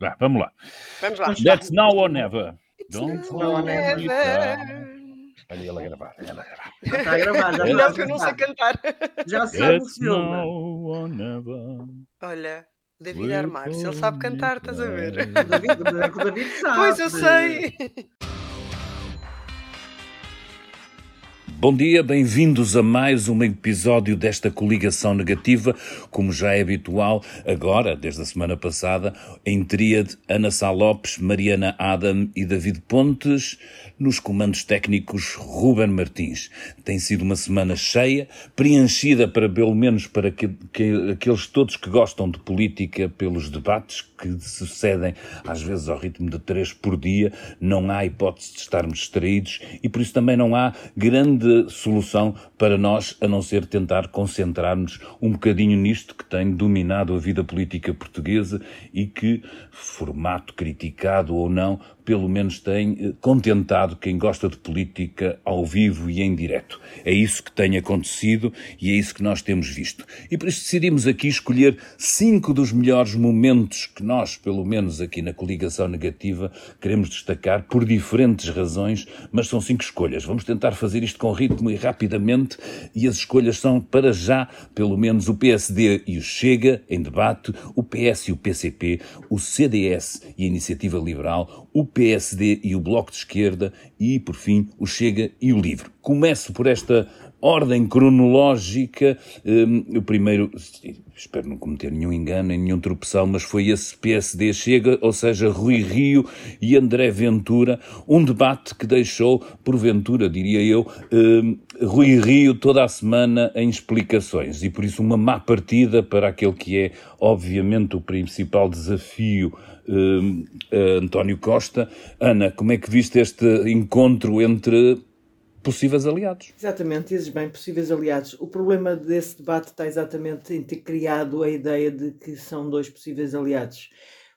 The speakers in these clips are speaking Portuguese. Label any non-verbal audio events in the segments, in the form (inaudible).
Vá, vamos lá. Vamos lá. That's now or never. It's Don't now or never. never. Olha ele a gravar, ela a gravar. Está a gravar, já sabe que eu não sei cantar. Já sabe o It's filme. now or never. Olha, David Armar, se ele sabe cantar, estás a ver? O David, é o David sabe. Pois eu sei. Bom dia, bem-vindos a mais um episódio desta coligação negativa. Como já é habitual, agora, desde a semana passada, em tríade Ana Sá Lopes, Mariana Adam e David Pontes, nos comandos técnicos Ruben Martins. Tem sido uma semana cheia, preenchida para, pelo menos para que, que- aqueles todos que gostam de política pelos debates que sucedem, às vezes ao ritmo de três por dia, não há hipótese de estarmos distraídos e por isso também não há grande solução para nós a não ser tentar concentrar-nos um bocadinho nisto que tem dominado a vida política portuguesa e que, formato criticado ou não, pelo menos tem eh, contentado quem gosta de política ao vivo e em direto. É isso que tem acontecido e é isso que nós temos visto. E por isso decidimos aqui escolher cinco dos melhores momentos que nós, pelo menos aqui na coligação negativa, queremos destacar por diferentes razões, mas são cinco escolhas. Vamos tentar fazer isto com ritmo e rapidamente e as escolhas são, para já, pelo menos o PSD e o Chega em debate, o PS e o PCP, o CDS e a Iniciativa Liberal, o PSD e o Bloco de Esquerda e, por fim, o Chega e o Livre. Começo por esta ordem cronológica. Hum, o primeiro, espero não cometer nenhum engano, nenhum tropeção, mas foi esse PSD Chega, ou seja, Rui Rio e André Ventura, um debate que deixou, porventura, diria eu, hum, Rui Rio toda a semana em explicações e por isso uma má partida para aquele que é, obviamente, o principal desafio hum, António Costa. Ana, como é que viste este encontro entre possíveis aliados? Exatamente, dizes bem, possíveis aliados. O problema desse debate está exatamente em ter criado a ideia de que são dois possíveis aliados.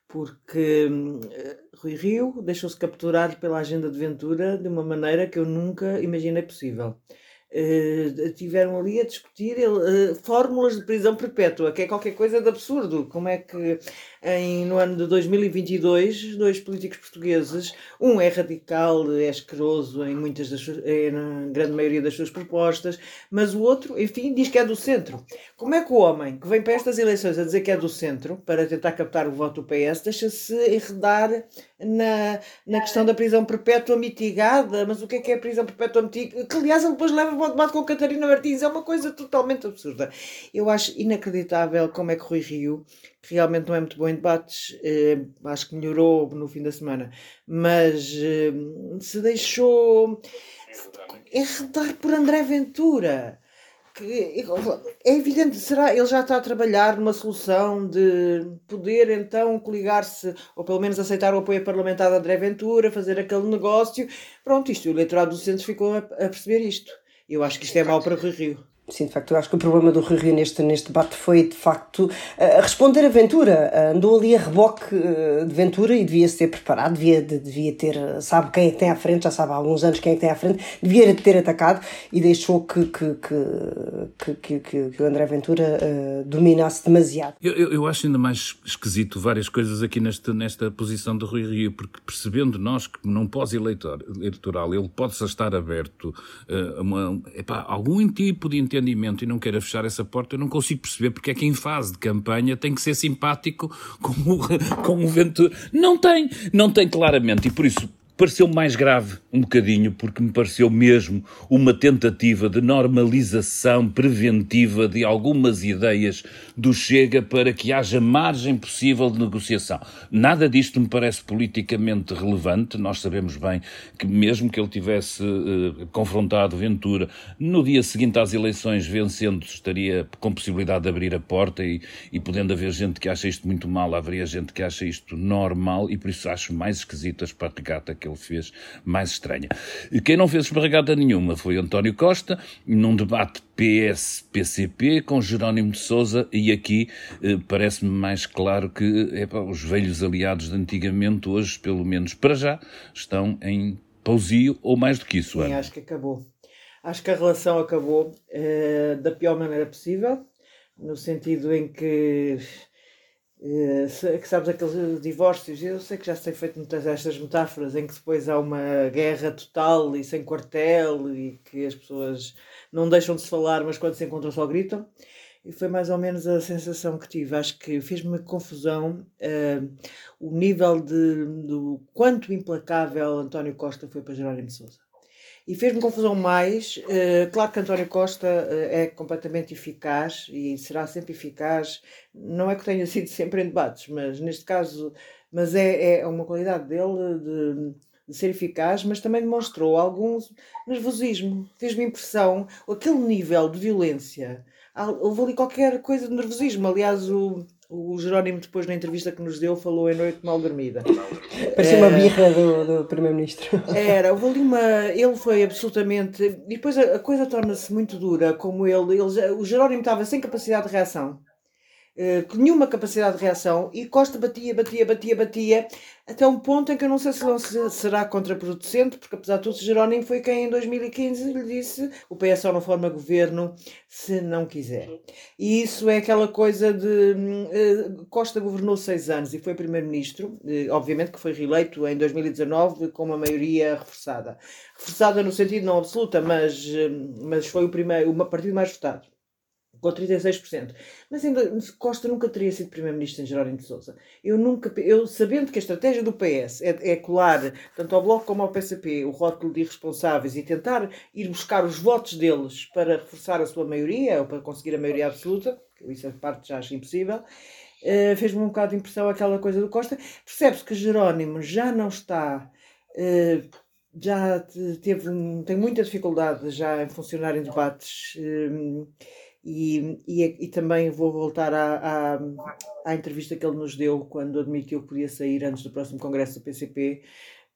Porque hum, eh, Rui Rio deixou-se capturar pela agenda de Ventura de uma maneira que eu nunca imaginei possível. Eh, tiveram ali a discutir eh, fórmulas de prisão perpétua, que é qualquer coisa de absurdo. Como é que em, no ano de 2022, dois políticos portugueses, um é radical, é asqueroso em muitas das é, na grande maioria das suas propostas, mas o outro, enfim, diz que é do centro. Como é que o homem que vem para estas eleições a dizer que é do centro, para tentar captar o voto do PS, deixa-se enredar na, na questão da prisão perpétua mitigada? Mas o que é que é a prisão perpétua mitigada? Que, aliás, ele depois leva para o debate com Catarina Martins. É uma coisa totalmente absurda. Eu acho inacreditável como é que Rui Rio, que realmente não é muito bom em debates, eh, acho que melhorou no fim da semana, mas eh, se deixou enredar por André Ventura. Que, é evidente, será? Ele já está a trabalhar numa solução de poder então coligar-se, ou pelo menos aceitar o apoio parlamentar de André Ventura, fazer aquele negócio. Pronto, isto, o eleitorado do centro ficou a, a perceber isto. Eu acho que isto é mau para Rui Rio. Sim, de facto, eu acho que o problema do Rui Rio neste, neste debate foi, de facto, responder a Ventura. Andou ali a reboque eh, de Ventura e devia ser preparado, devia, de- devia ter, sabe quem é que tem à frente, já sabe há alguns anos quem é que tem à frente, devia ter atacado e deixou que, que, que, que, que, que o André Ventura eh, dominasse demasiado. Eu, eu, eu acho ainda mais esquisito várias coisas aqui nesta, nesta posição de Rui Rio, porque percebendo nós que num pós-eleitoral ele pode estar aberto eh, a uma, epá, algum tipo de entendimento e não queira fechar essa porta, eu não consigo perceber porque é que em fase de campanha tem que ser simpático com o, com o. Não tem, não tem claramente, e por isso pareceu mais grave um bocadinho, porque me pareceu mesmo uma tentativa de normalização preventiva de algumas ideias do Chega para que haja margem possível de negociação. Nada disto me parece politicamente relevante. Nós sabemos bem que mesmo que ele tivesse eh, confrontado Ventura no dia seguinte às eleições vencendo, estaria com possibilidade de abrir a porta e, e podendo haver gente que acha isto muito mal, haveria gente que acha isto normal e por isso acho mais esquisita a esparregata que ele fez, mais estranha. E Quem não fez esparregata nenhuma foi António Costa, num debate PS-PCP com Jerónimo de Sousa e aqui eh, parece-me mais claro que epá, os velhos aliados de antigamente hoje, pelo menos para já, estão em pausio ou mais do que isso, Sim, Ana. acho que acabou. Acho que a relação acabou eh, da pior maneira possível, no sentido em que que sabes aqueles divórcios, eu sei que já sei feito muitas destas metáforas em que depois há uma guerra total e sem quartel e que as pessoas não deixam de se falar, mas quando se encontram só gritam. E foi mais ou menos a sensação que tive. Acho que fez-me confusão uh, o nível de, do quanto implacável António Costa foi para Jerónimo de. E fez-me confusão mais. Uh, claro que António Costa uh, é completamente eficaz e será sempre eficaz. Não é que tenha (laughs) sido sempre em debates, mas neste caso, mas é, é uma qualidade dele de, de ser eficaz, mas também demonstrou algum nervosismo. Fez-me impressão aquele nível de violência. Houve ali qualquer coisa de nervosismo. Aliás, o o Jerónimo, depois na entrevista que nos deu, falou em noite mal dormida. Parecia uma é. birra do, do Primeiro-Ministro. Era, houve ali uma. Ele foi absolutamente. E depois a, a coisa torna-se muito dura, como ele, ele. O Jerónimo estava sem capacidade de reação. Uh, nenhuma capacidade de reação e Costa batia, batia, batia, batia até um ponto em que eu não sei se não será contraproducente, porque apesar de tudo, Jerónimo foi quem em 2015 lhe disse o PS só não forma governo se não quiser. E isso é aquela coisa de. Uh, Costa governou seis anos e foi primeiro-ministro, uh, obviamente que foi reeleito em 2019 com uma maioria reforçada. Reforçada no sentido não absoluta, mas, mas foi o primeiro, o partido mais votado com 36%. Mas ainda Costa nunca teria sido primeiro-ministro em Jerónimo de Sousa. Eu nunca, eu sabendo que a estratégia do PS é, é, colar tanto ao Bloco como ao PCP o rótulo de irresponsáveis e tentar ir buscar os votos deles para reforçar a sua maioria ou para conseguir a maioria absoluta, isso é parte já acho impossível, uh, fez-me um bocado de impressão aquela coisa do Costa. Percebe-se que Jerónimo já não está uh, já teve tem muita dificuldade já em funcionar em debates uh, e, e, e, também vou voltar à, à, à, entrevista que ele nos deu quando admitiu que podia sair antes do próximo congresso do PCP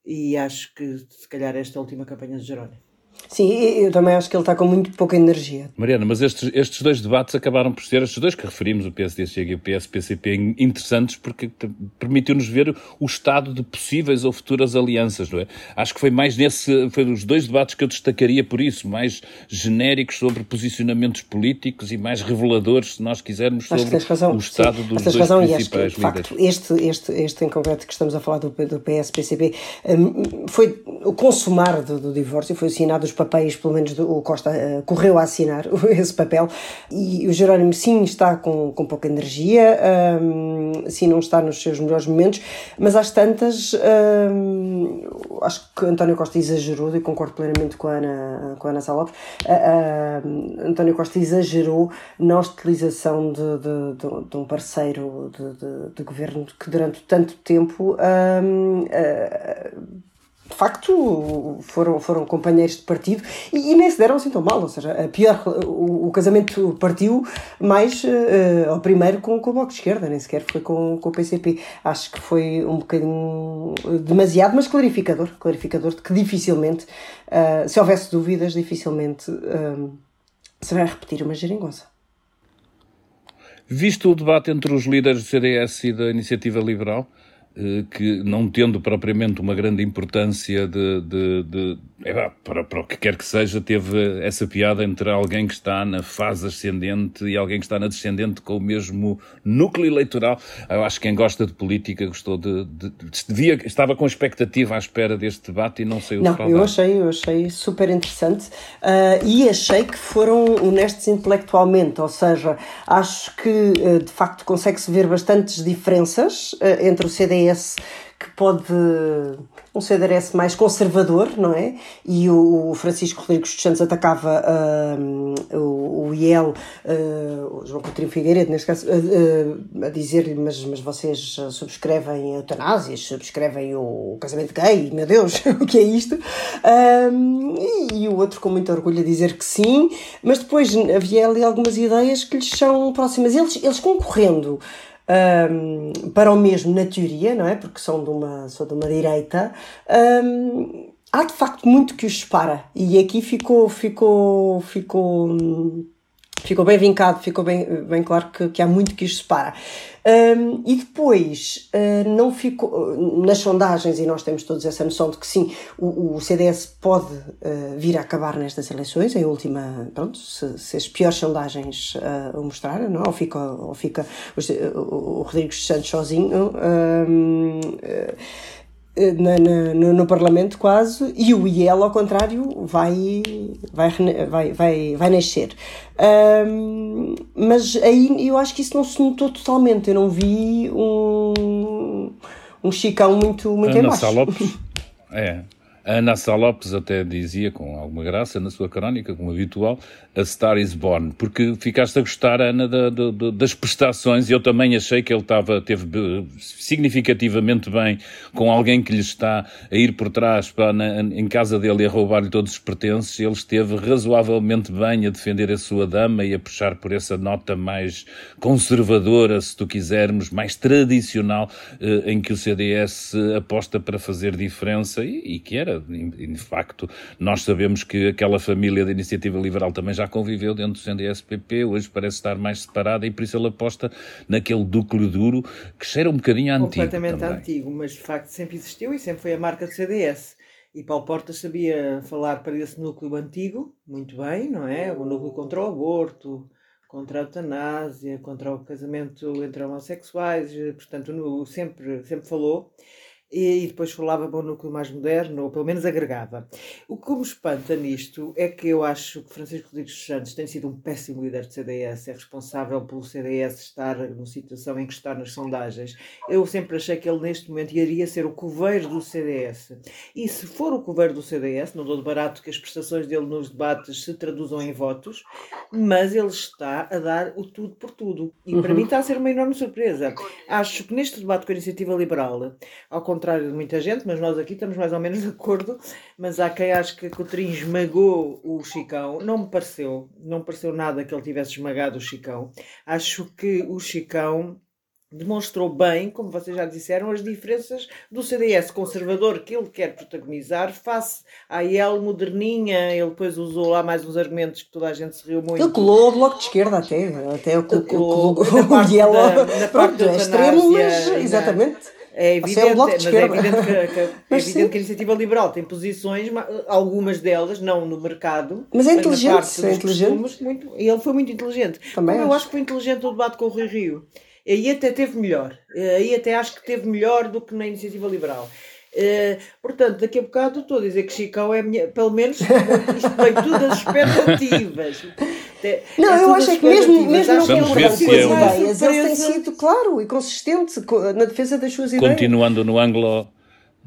e acho que se calhar esta última campanha de Jerónimo. Sim, eu também acho que ele está com muito pouca energia. Mariana, mas estes, estes dois debates acabaram por ser, estes dois que referimos, o PSD Chega e o PS-PCP, interessantes porque permitiu-nos ver o estado de possíveis ou futuras alianças, não é? Acho que foi mais nesse, foi os dois debates que eu destacaria por isso, mais genéricos sobre posicionamentos políticos e mais reveladores, se nós quisermos, sobre o estado Sim. dos dois razão, principais e acho que, de facto, este, este, este em concreto que estamos a falar do, do PS-PCP um, foi o consumar do, do divórcio, foi assinado os papéis, pelo menos o Costa uh, correu a assinar (laughs) esse papel, e o Jerónimo sim está com, com pouca energia, um, sim não está nos seus melhores momentos, mas às tantas um, acho que António Costa exagerou, e concordo plenamente com a Ana, com a Ana Salopes, uh, António Costa exagerou na hostilização de, de, de, de um parceiro de, de, governo que durante tanto tempo um, de facto foram, foram companheiros de partido e, e, nem se deram assim tão mal, ou seja, pior, o, o casamento partiu mais uh, ao primeiro com, com o Bloco de Esquerda, nem sequer foi com, com o PCP. Acho que foi um bocadinho demasiado, mas clarificador, clarificador de que dificilmente, uh, se houvesse dúvidas, dificilmente uh, se vai repetir uma geringonça. Visto o debate entre os líderes do CDS e da Iniciativa Liberal, eh, que não tendo propriamente uma grande importância de, de, de para, para o que quer que seja, teve essa piada entre alguém que está na fase ascendente e alguém que está na descendente com o mesmo núcleo eleitoral. Eu acho que quem gosta de política gostou de, de, de devia, estava com expectativa à espera deste debate e não saiu Não, eu achei, eu achei super interessante uh, e achei que foram honestos intelectualmente, ou seja, acho que uh, de facto consegue-se ver bastantes diferenças uh, entre o CDS que pode um CDS mais conservador, não é? E o Francisco Rodrigues dos Santos atacava uh, o, o IEL, uh, o João Coutinho Figueiredo, neste caso, uh, a dizer-lhe, mas, mas vocês subscrevem eutanásias, subscrevem o casamento gay, meu Deus, (laughs) o que é isto? E, e, o outro com muito orgulho a dizer que sim, mas depois havia ali algumas ideias que lhes são próximas. Eles, eles concorrendo um, para o mesmo na teoria, não é? Porque são de uma, são de uma direita. Um, há de facto muito que os separa e aqui ficou, ficou, ficou, ficou bem vincado, ficou bem, bem claro que, que há muito que os separa. Um, e depois, uh, não ficou, nas sondagens, e nós temos todos essa noção de que sim, o, o CDS pode uh, vir a acabar nestas eleições, em última, pronto, se, se as piores sondagens uh, o mostrarem, não? É? ou fica, ou fica o, o, Santos sozinho. Um, na, na, no, no, Parlamento quase e o IEL ao contrário vai vai vai vai, vai nascer. Um, mas aí eu acho que isso não se notou totalmente. Eu não vi um um chicão muito muito Ana embaixo. Lopes (laughs) é a Ana Sá Lopes até dizia, com alguma graça, na sua crónica, como habitual, a Star is Born, porque ficaste a gostar, Ana, da, da, das prestações, e eu também achei que ele estava, teve significativamente bem com alguém que lhe está a ir por trás para, na, em casa dele e a roubar-lhe todos os pertences, ele esteve razoavelmente bem a defender a sua dama e a puxar por essa nota mais conservadora, se tu quisermos, mais tradicional, eh, em que o CDS aposta para fazer diferença, e, e que era e, de facto, nós sabemos que aquela família da Iniciativa Liberal também já conviveu dentro do CNDS-PP, hoje parece estar mais separada e por isso ele aposta naquele núcleo duro que cheira um bocadinho antigo. Completamente também. antigo, mas de facto sempre existiu e sempre foi a marca do CDS. E Paulo Portas sabia falar para esse núcleo antigo, muito bem, não é? O núcleo contra o aborto, contra a eutanásia, contra o casamento entre homossexuais, portanto, sempre, sempre falou e, depois falava para um núcleo mais moderno, ou pelo menos agregava. O que me espanta nisto é que eu acho que Francisco Rodrigues Santos tem sido um péssimo líder do CDS, é responsável pelo CDS estar numa situação em que está nas sondagens. Eu sempre achei que ele neste momento iria ser o coveiro do CDS. E se for o coveiro do CDS, não dou de barato que as prestações dele nos debates se traduzam em votos, mas ele está a dar o tudo por tudo. E para uhum. mim está a ser uma enorme surpresa. Acho que neste debate com a Iniciativa Liberal, ao contrário contrário de muita gente, mas nós aqui estamos mais ou menos de acordo. Mas há quem ache que Coutrinho esmagou o Chicão. Não me pareceu, não me pareceu nada que ele tivesse esmagado o Chicão. Acho que o Chicão demonstrou bem, como vocês já disseram, as diferenças do CDS conservador que ele quer protagonizar face à IEL moderninha. Ele depois usou lá mais uns argumentos que toda a gente se riu muito. Ele colou o bloco de esquerda até, até o, colou, o IEL na parte da, extremo, mas exatamente. É evidente, (laughs) é, mas é evidente, que, que, é evidente que a iniciativa liberal tem posições, algumas delas, não no mercado, mas é inteligente. Mas é inteligente. Muito, ele foi muito inteligente. Também eu acho que foi inteligente o debate com o Rui Rio. Aí até teve melhor. Aí até acho que teve melhor do que na iniciativa liberal. Uh, portanto, daqui a bocado estou a dizer que Chicão é minha, pelo menos isto vem tudo as expectativas. (laughs) Não, é eu acho que mesmo, mesmo não tendo as suas ideias, ele tem sido claro e consistente na defesa das suas ideias. Continuando no ângulo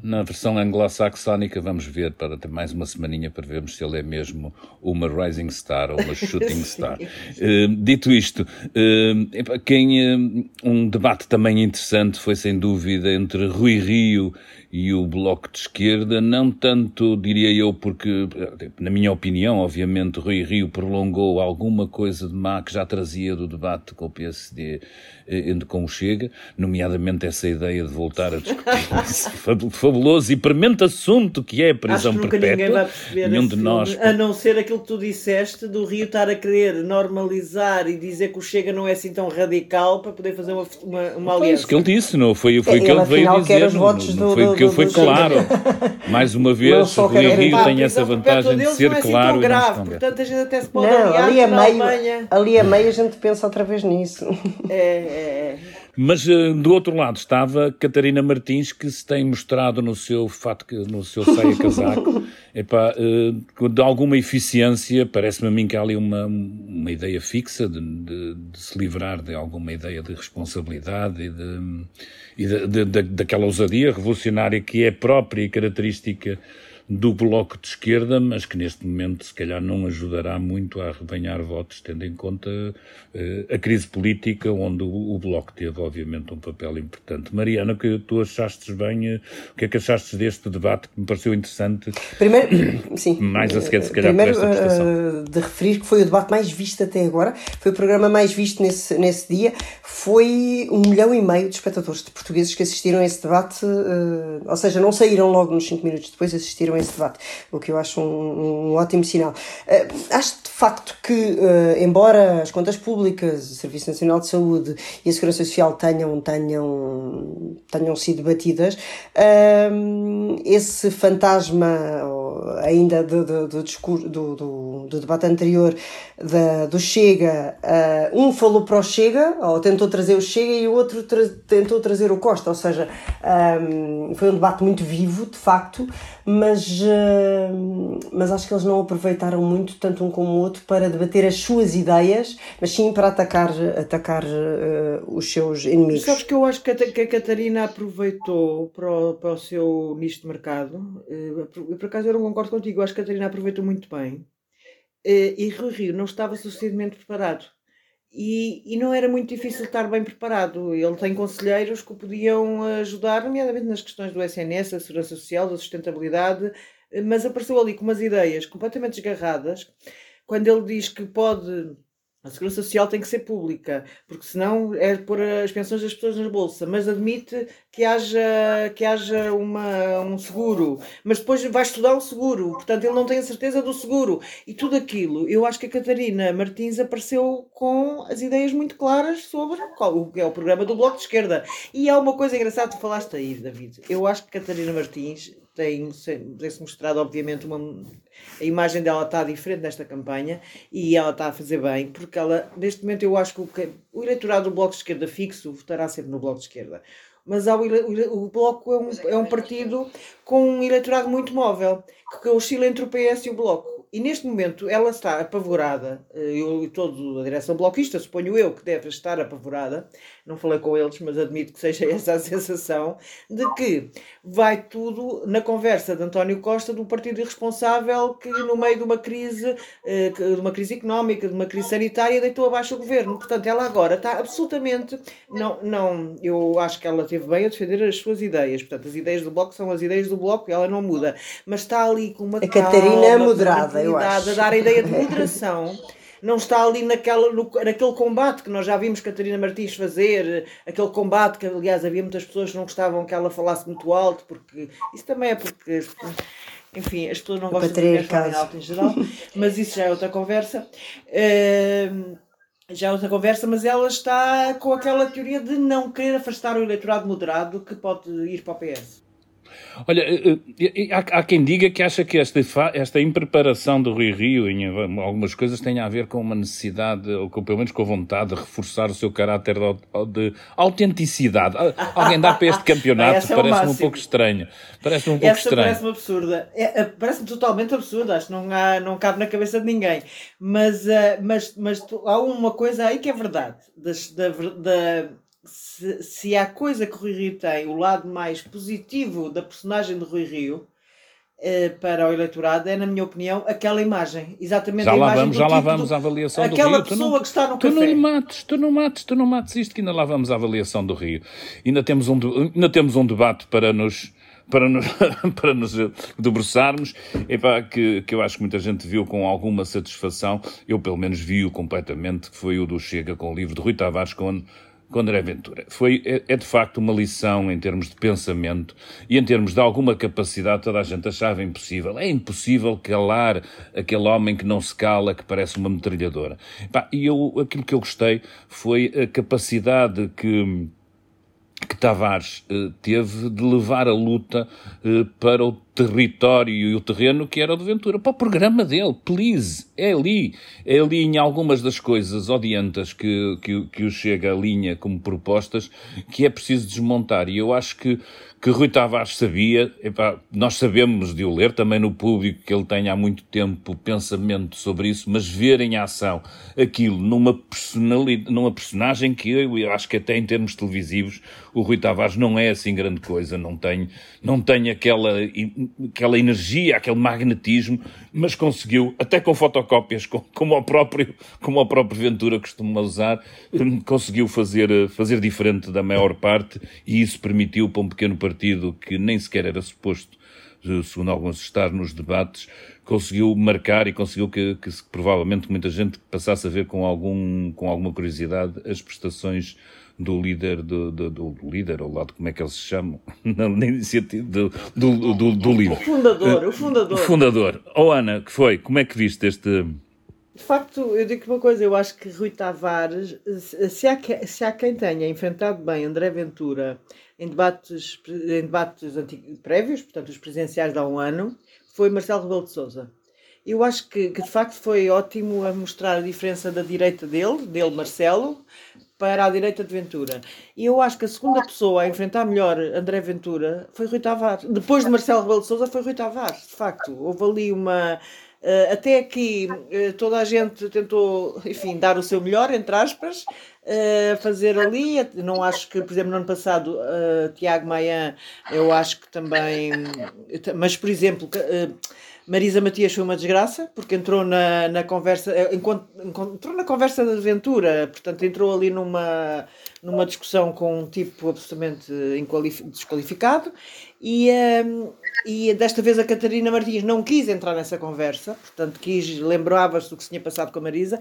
na versão anglo-saxónica, vamos ver para ter mais uma semaninha para vermos se ele é mesmo uma rising star ou uma (laughs) shooting star. Uh, dito isto, uh, quem, uh, um debate também interessante foi sem dúvida entre Rui Rio e o Bloco de Esquerda, não tanto, diria eu, porque, na minha opinião, obviamente, Rui Rio prolongou alguma coisa de má que já trazia do debate com o PSD eh, com o Chega, nomeadamente essa ideia de voltar a discutir (laughs) esse fabuloso e premente assunto que é a prisão Acho que perpétua. ninguém vai perceber Nenhum de nós. A não ser aquilo que tu disseste do Rio estar a querer normalizar e dizer que o Chega não é assim tão radical para poder fazer uma, uma, uma aliança. Foi isso que ele disse, não foi, foi o que ele veio dizer. Não, não foi o que eu fui claro. (laughs) Mais uma vez, o Rio Rio tem essa vantagem de ser é claro. grave, portanto a gente até se pode não, ali a meio, Ali a meio a gente pensa outra vez nisso. É, é, é. (laughs) Mas eh, do outro lado estava Catarina Martins, que se tem mostrado no seu fato, no seu saia-casaco, (laughs) epá, eh, de alguma eficiência, parece-me a mim que há ali uma, uma ideia fixa de, de, de, se livrar de alguma ideia de responsabilidade e, de, e de, daquela ousadia revolucionária que é própria e característica do Bloco de Esquerda, mas que neste momento se calhar não ajudará muito a arrebanhar votos, tendo em conta uh, a crise política, onde o, o, Bloco teve, obviamente, um papel importante. Mariana, que tu achaste bem, uh, o que é que achaste deste debate, que me pareceu interessante? Primeiro, (coughs) sim. Mais a seguir, se calhar, Primeiro, por esta prestação. Uh, de referir que foi o debate mais visto até agora, foi o programa mais visto nesse, nesse dia, foi um milhão e meio de espectadores de portugueses que assistiram a esse debate, ou seja, não saíram logo nos cinco minutos depois, assistiram esse debate, o que eu acho um, um ótimo sinal. Uh, acho de facto que, uh, embora as contas públicas, o Serviço Nacional de Saúde e a Segurança Social tenham, tenham, tenham sido batidas, uh, esse fantasma ainda do, do, do discurso do, do, do, debate anterior da, do Chega, um falou para o Chega, ou tentou trazer o Chega, e o outro tra tentou trazer o Costa, ou seja, um, foi um debate muito vivo, de facto, mas, uh, mas acho que eles não aproveitaram muito, tanto um como o outro, para debater as suas ideias, mas sim para atacar, atacar uh, os seus inimigos. Sabes que eu acho que a, que a Catarina aproveitou para o, para o seu nicho de mercado, uh, por acaso eu não concordo contigo, eu acho que a Catarina aproveitou muito bem, e Rui Rio não estava suficientemente preparado e, e não era muito difícil estar bem preparado. Ele tem conselheiros que o podiam ajudar, nomeadamente nas questões do SNS, da segurança social, da sustentabilidade, mas apareceu ali com umas ideias completamente desgarradas. Quando ele diz que pode a segurança social tem que ser pública, porque senão é pôr as pensões das pessoas na bolsa, mas admite que haja, que haja uma, um seguro, mas depois vai estudar o seguro, portanto ele não tem a certeza do seguro. E tudo aquilo, eu acho que a Catarina Martins apareceu com as ideias muito claras sobre o que é o programa do Bloco de Esquerda. E há uma coisa engraçada, tu falaste aí, David. Eu acho que Catarina Martins tem, tem-se mostrado, obviamente, uma, a imagem dela está diferente nesta campanha e ela está a fazer bem, porque ela, neste momento, eu acho que o, o eleitorado do Bloco de Esquerda fixo votará sempre no Bloco de Esquerda. Mas há o, o, Bloco é um, é um partido com um eleitorado muito móvel, que oscila entre o PS e o Bloco e neste momento ela está apavorada, eh, eu e toda a direção bloquista, suponho eu que deve estar apavorada, não falei com eles, mas admito que seja (laughs) essa a sensação, de que vai tudo na conversa de António Costa do partido irresponsável que no meio de uma crise, eh, de uma crise económica, de uma crise sanitária, deitou abaixo o governo. Portanto, ela agora está absolutamente, não, não, eu acho que ela teve bem a defender as suas ideias, portanto, as ideias do Bloco são as ideias do Bloco e ela não muda, mas está ali com uma a Catarina é moderada, a dar a ideia de moderação não está ali naquela, no, naquele combate que nós já vimos Catarina Martins fazer, aquele combate que, aliás, havia muitas pessoas que não gostavam que ela falasse muito alto, porque isso também é porque, enfim, as pessoas não gostam de mulheres falarem alto em geral, (laughs) mas isso já é outra conversa. Uh, já é outra conversa, mas ela está com aquela teoria de não querer afastar o eleitorado moderado que pode ir para o PS. Olha, eh, eh, há, quem diga que acha que esta, esta impreparação do Rui Rio em algumas coisas tem a ver com uma necessidade, ou com, pelo menos com a vontade de reforçar o seu caráter de, de autenticidade. Alguém dá para este (laughs) campeonato, é parece-me um pouco estranho. Parece-me um pouco estranho. Parece-me absurda. É, parece-me totalmente absurda, acho que não, há, não cabe na cabeça de ninguém. Mas, mas, mas há uma coisa aí que é verdade. Da, da, se, se há coisa que Rui Rio tem, o lado mais positivo da personagem de Rui Rio, eh, para o eleitorado é, na minha opinião, aquela imagem. Exatamente já a lá vamos, já lá vamos à avaliação do Rio. Aquela pessoa não, que está no tu café. Tu não mates, tu não mates, tu não mates isto que ainda lá vamos à avaliação do Rio. Ainda temos um, ainda temos um debate para nos para nos, (laughs) para nos debruçarmos, epá, que, que eu acho que muita gente viu com alguma satisfação, eu pelo menos vi-o completamente, que foi o do Chega com o livro de Rui Tavares, quando com André Ventura. Foi, é, é, de facto uma lição em termos de pensamento e em termos de alguma capacidade, toda a gente achava impossível. É impossível calar aquele homem que não se cala, que parece uma metralhadora. E eu, aquilo que eu gostei foi a capacidade que que Tavares eh, teve de levar a luta eh, para o território e o terreno que era o de Ventura, para o programa dele, please, é ali, é ali em algumas das coisas odiantas que, que, que o Chega alinha como propostas que é preciso desmontar. E eu acho que que Rui Tavares sabia, epá, nós sabemos de o ler também no público que ele tem há muito tempo pensamento sobre isso, mas ver em ação aquilo numa personalidade, numa personagem que eu, eu acho que até em termos televisivos o Rui Tavares não é assim grande coisa, não tem, não tem aquela, aquela energia, aquele magnetismo, mas conseguiu, até com fotocópias, como o próprio, como o próprio Ventura costuma usar, conseguiu fazer, fazer diferente da maior parte e isso permitiu para um pequeno partido que nem sequer era suposto, eh, segundo alguns, estar nos debates, conseguiu marcar e conseguiu que, que provavelmente muita gente passasse a ver com, algum, com alguma curiosidade as prestações do líder, do, do, do líder, ou lado, como é que eles se chamam? (laughs) Na, iniciativa do, do, do, do livro. O fundador, o fundador. O fundador. Oh Ana, que foi? Como é que viste este... De facto, eu digo uma coisa, eu acho que Rui Tavares, se há, se há quem tenha enfrentado bem André Ventura em debates, em debates prévios, portanto os presidenciais de há um ano, foi Marcelo Rebelo de Sousa. Eu acho que, que, de facto foi ótimo a mostrar a diferença da direita dele, dele Marcelo, para a direita de Ventura. E eu acho que a segunda pessoa a enfrentar melhor André Ventura foi Rui Tavares. Depois de Marcelo Rebelo de Sousa foi Rui Tavares, de facto. Houve ali uma... Uh, até aqui uh, toda a gente tentou, enfim, dar o seu melhor, entre aspas, uh, fazer ali. Não acho que, por exemplo, no ano passado, Tiago Maia, eu acho que também. Mas, por exemplo, Marisa Matias foi uma desgraça, porque entrou na, na conversa, eh, entrou na conversa de aventura, portanto entrou ali numa, numa discussão com um tipo absolutamente desqualificado e, um, ehm, e desta vez a Catarina Martins não quis entrar nessa conversa, portanto quis, lembrava-se do que se tinha passado com a Marisa,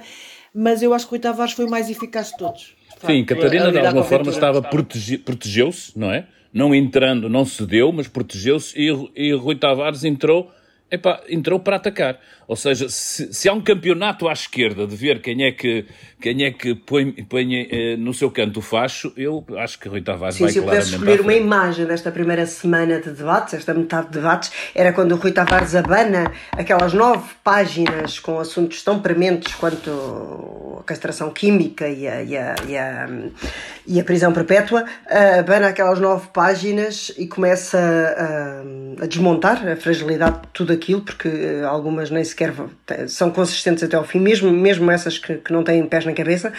mas eu acho que o Tavares foi o mais eficaz de todos. De Sim, Catarina de alguma forma estava protege, protegeu-se, não é? Não entrando, não cedeu, mas protegeu-se e, e Rui Tavares entrou epá, entrou para atacar. Ou seja, se, se, há um campeonato à esquerda de ver quem é que, quem é que põe, põe eh, no seu canto o facho, eu acho que Rui Tavares Sim, vai se eu pudesse escolher uma imagem desta primeira semana de debates, esta metade de debates, era quando o Rui Tavares abana aquelas nove páginas com assuntos tão prementes quanto a castração química e a, e a, e a, e a prisão perpétua, abana aquelas nove páginas e começa a, a desmontar a fragilidade de tudo aquilo, porque eh, algumas nem sequer são consistentes até ao fim, mesmo, mesmo essas que, que não têm pés na cabeça,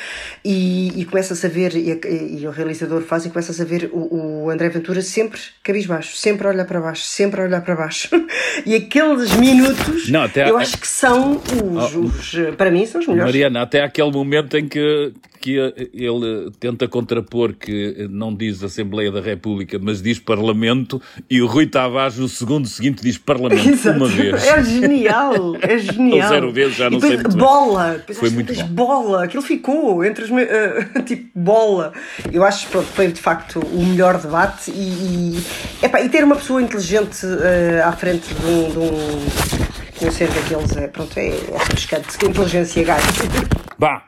e, e começa-se a ver, e, e, e, o realizador faz, e começa-se a ver o, o André Ventura sempre cabisbaixo, sempre a olhar para baixo, sempre a olhar para baixo. (laughs) e aqueles minutos, não, até eu acho que são os, oh, os, para mim, são os melhores. Mariana, até aquele momento em que, que ele tenta contrapor que não diz Assembleia da República, mas diz Parlamento, e o Rui Tavares no segundo seguinte diz Parlamento (laughs) Exato. uma vez. É genial, é genial. zero vezes, já não depois, sei Bola, foi muito bom. bola, aquilo ficou entre os uh, (laughs) tipo bola. Eu acho que foi de facto o melhor debate e, e, epá, e ter uma pessoa inteligente uh, à frente de um, de um, ser daqueles é, pronto, é, é refrescante, inteligência gás. Bah,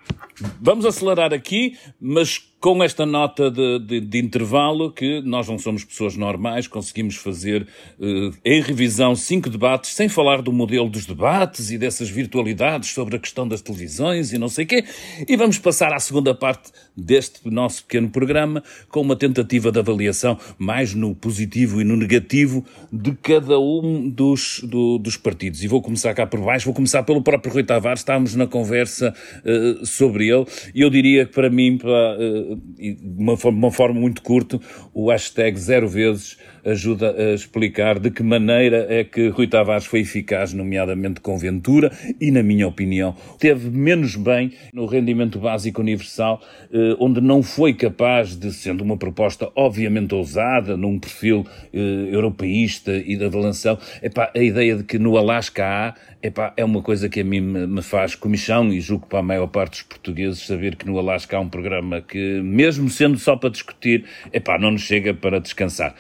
vamos acelerar aqui, mas com esta nota de, de, de, intervalo que nós não somos pessoas normais, conseguimos fazer uh, em revisão cinco debates, sem falar do modelo dos debates e dessas virtualidades sobre a questão das televisões e não sei o quê. E vamos passar à segunda parte deste nosso pequeno programa com uma tentativa de avaliação mais no positivo e no negativo de cada um dos, do, dos partidos. E vou começar cá por baixo, vou começar pelo próprio Rui Tavares, estávamos na conversa uh, sobre ele e eu diria que para mim, para, uh, de uma forma, muito curta, o hashtag zero vezes ajuda a explicar de que maneira é que Rui Tavares foi eficaz, nomeadamente com Ventura, e, na minha opinião, teve menos bem no rendimento básico universal, eh, onde não foi capaz de, sendo uma proposta obviamente ousada, num perfil eh, europeísta e da avalação, epá, a ideia de que no Alasca há, epá, é uma coisa que a mim me faz comichão e julgo para a maior parte dos portugueses saber que no Alasca há um programa que, mesmo sendo só para discutir, epá, não nos chega para descansar.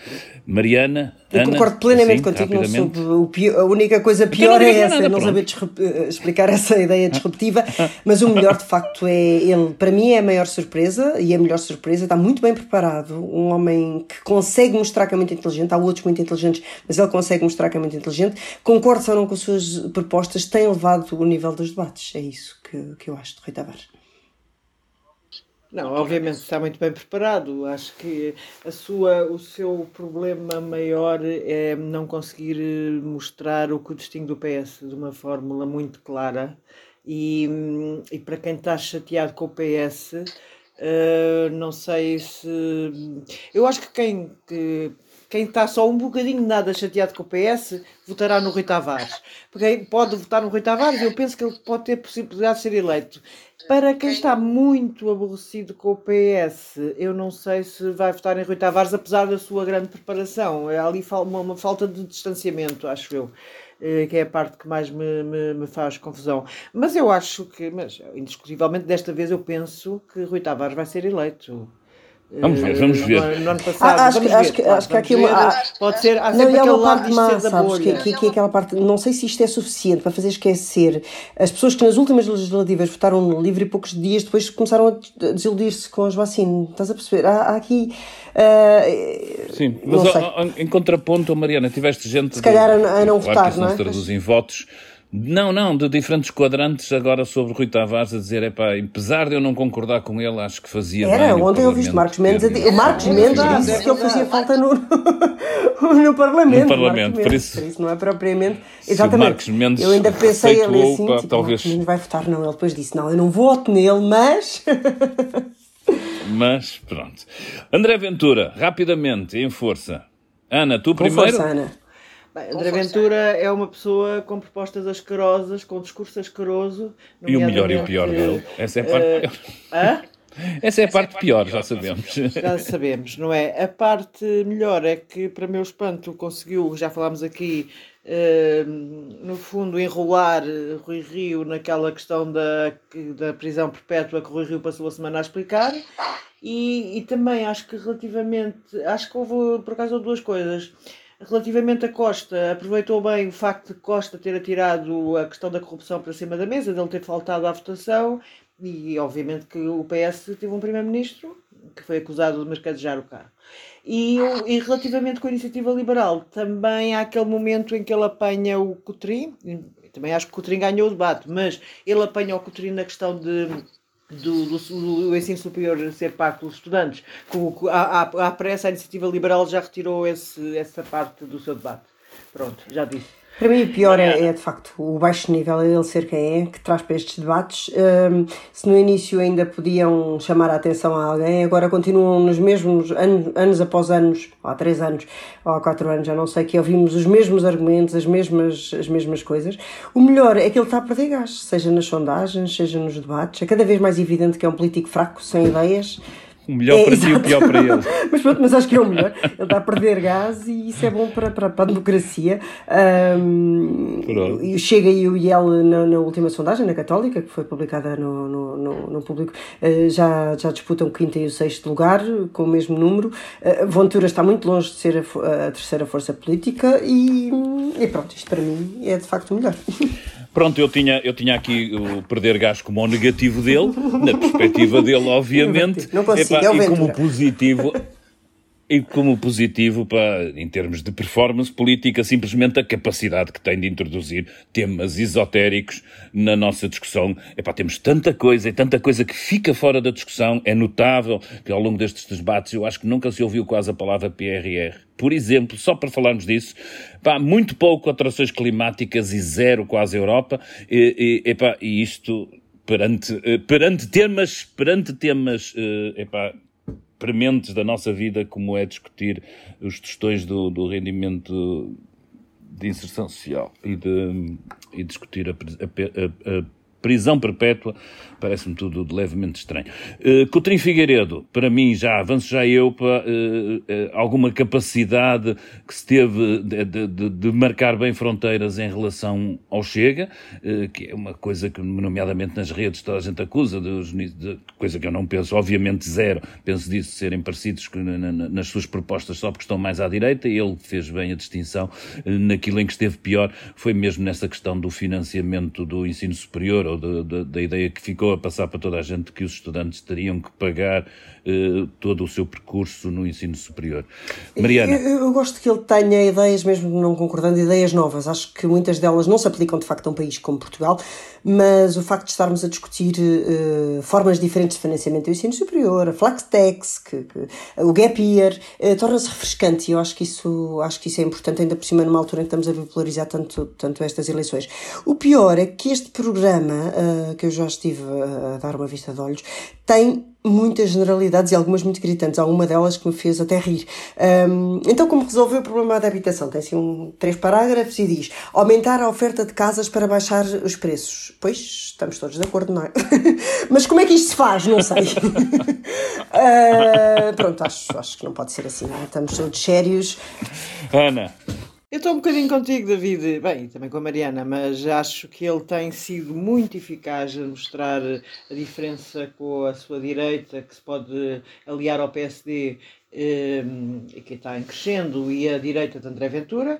Mariana. Eu Ana, concordo plenamente assim, contigo. Não soube, o pior, a única coisa pior é essa, nada, não saber eh, explicar (laughs) essa ideia disruptiva. mas o melhor, de facto, é ele. Para mim, é a maior surpresa e a melhor surpresa. Está muito bem preparado. Um homem que consegue mostrar que é muito inteligente. Há outros muito inteligentes, mas ele consegue mostrar que é muito inteligente. Concordo ou não com as suas propostas, tem elevado o nível dos debates. É isso que, que eu acho de Rui Tavares. Não, obviamente está muito bem preparado. Acho que a sua, o seu problema maior é não conseguir mostrar o que o distingue do PS de uma fórmula muito clara. E, e para quem está chateado com o PS, uh, eh, não sei se. Eu acho que quem. Que, quem está só um bocadinho nada chateado com o PS votará no Rui Tavares. Porque pode votar no Rui Tavares, eu penso que ele pode ter possibilidade de ser eleito. Para quem está muito aborrecido com o PS, eu não sei se vai votar em Rui Tavares, apesar da sua grande preparação. É ali uma, uma falta de distanciamento, acho eu eh, que é a parte que mais me, me, me, faz confusão. Mas eu acho que, mas indiscutivelmente desta vez eu penso que Rui Tavares vai ser eleito. Vamos ver, vamos ver. No, no ano passado. Ah, acho, vamos que, ver, acho, que, claro, acho que há há- Pode ser, há Não, e há uma parte má, sabes? Que, que, que é aquela parte. Não sei se isto é suficiente para fazer esquecer as pessoas que nas últimas legislativas votaram no livro e poucos dias depois começaram a des- a desiludir-se com as vacinas. Estás a perceber? Há, há aqui. ah, Sim, não mas sei. ó, ó, em contraponto, Mariana, tiveste gente. Se calhar a não- a não votar, não não é? se traduz em votos. Não, não, de diferentes quadrantes agora sobre Rui Tavares a dizer, epá, apesar de eu não concordar com ele, acho que fazia Era, bem ontem eu vi Marcos Mendes, o Marcos É Mendes verdade, disse é que ele fazia falta no, (laughs) no Parlamento. No Parlamento, por Mendes, isso- não é propriamente. Exatamente. Marcos Mendes eu ainda pensei ali assim, pá, tipo, talvez- Marcos Mendes vai votar, não. Ele depois disse, não, eu não voto nele, mas. (laughs) Mas pronto. André Ventura, rapidamente, em força. Ana, tu Com primeiro. força, Ana. Bem, André Ventura é uma pessoa com propostas asquerosas, com discurso asqueroso. E o melhor e o pior dele. Essa é a parte eh, pior. hã? Essa é a parte pior, já sabemos. Já sabemos, não é? A parte melhor é que, para meu espanto, conseguiu, já falámos aqui, eh, no fundo, enrolar eh, Rui Rio naquela questão da, da prisão perpétua que Rui Rio passou a semana a explicar. E, e também acho que relativamente, acho que houve por acaso duas coisas. Relativamente a Costa, aproveitou bem o facto de Costa ter atirado a questão da corrupção para cima da mesa, dele ter faltado à votação, e obviamente que o PS teve um primeiro-ministro que foi acusado de mercadejar o carro. E, e relativamente com a iniciativa liberal, também há aquele momento em que ele apanha o Coutrinho, e também acho que o Coutrinho ganhou o debate, mas ele apanha o Coutrinho na questão de do, do, do ensino superior ser pago pelos estudantes, com, com, à, à, à pressa a iniciativa liberal já retirou esse, essa parte do seu debate. Pronto, já disse. Para mim, o pior é, é, de facto o baixo nível, é ele ser quem é, que traz para estes debates. Hum, se no início ainda podiam chamar a atenção a alguém, agora continuam nos mesmos anos, anos após anos, ou há três anos, ou há quatro anos, já não sei, que ouvimos os mesmos argumentos, as mesmas, as mesmas coisas. O melhor é que ele está a perder gás, seja nas sondagens, seja nos debates. É cada vez mais evidente que é um político fraco, sem ideias. O melhor É, para ti e o pior para ele. (laughs) mas pronto, mas acho que é o melhor. Ele está a perder gás e isso é bom para, para, para a democracia. E Chega e o IEL na, na última sondagem, na Católica, que foi publicada no, no, no, no público, eh, já, já disputam o quinto e o sexto lugar, com o mesmo número. Uh, Ventura está muito longe de ser a, a terceira força política e, e pronto, isto para mim é de facto o melhor. (laughs) Pronto, eu tinha, eu tinha aqui o perder gás como o negativo dele, na perspectiva dele, obviamente. Não consigo, Epá, é o e como positivo. (laughs) E como positivo, para, em termos de performance política, simplesmente a capacidade que tem de introduzir temas esotéricos na nossa discussão. Epá, temos tanta coisa e tanta coisa que fica fora da discussão. É notável que ao longo destes debates eu acho que nunca se ouviu quase a palavra PRR. Por exemplo, só para falarmos disso, pá, muito pouco alterações climáticas e zero quase Europa. E, e, epá, e isto perante, eh, perante temas, perante temas, eh, epá, prementes da nossa vida, como é discutir os tostões do, do rendimento de inserção social e, de, e discutir a, a a- a prisão perpétua, parece-me tudo levemente estranho. Uh, Coutrinho Figueiredo, para mim, já avanço já eu para uh, uh, alguma capacidade que se teve de, de- de- marcar bem fronteiras em relação ao Chega, uh, que é uma coisa que, nomeadamente nas redes, toda a gente acusa, de, coisa que eu não penso, obviamente zero, penso disso serem parecidos na- na- nas suas propostas só porque estão mais à direita, ele fez bem a distinção naquilo em que esteve pior, foi mesmo nessa questão do financiamento do ensino superior, ou da ideia que ficou a passar para toda a gente que os estudantes teriam que pagar uh, todo o seu percurso no ensino superior. Mariana. Eu, eu gosto que ele tenha ideias, mesmo não concordando, ideias novas. Acho que muitas delas não se aplicam de facto a um país como Portugal, mas o facto de estarmos a discutir eh, formas diferentes de financiamento do ensino superior, a flex tax, que, que- o gap year, eh, torna-se refrescante e eu acho que, isso, acho que isso é importante, ainda por cima numa altura em que estamos a bipolarizar tanto, tanto estas eleições. O pior é que este programa, eh, que eu já estive a dar uma vista de olhos, tem muitas generalidades e algumas muito gritantes. Há uma delas que me fez até rir. Hum, então, como resolveu o problema da habitação? Tem assim um, três parágrafos e diz aumentar a oferta de casas para baixar os preços. Pois, estamos todos de acordo, não é? (laughs) Mas como é que isto se faz? Não sei. (laughs) Ah, pronto, acho, acho que não pode ser assim, não é? Estamos todos sérios. Ana. Eu estou um bocadinho contigo, David, bem, também com a Mariana, mas acho que ele tem sido muito eficaz a mostrar a diferença com a sua direita, que se pode aliar ao PSD, eh, que está em crescendo, e a direita de André Ventura.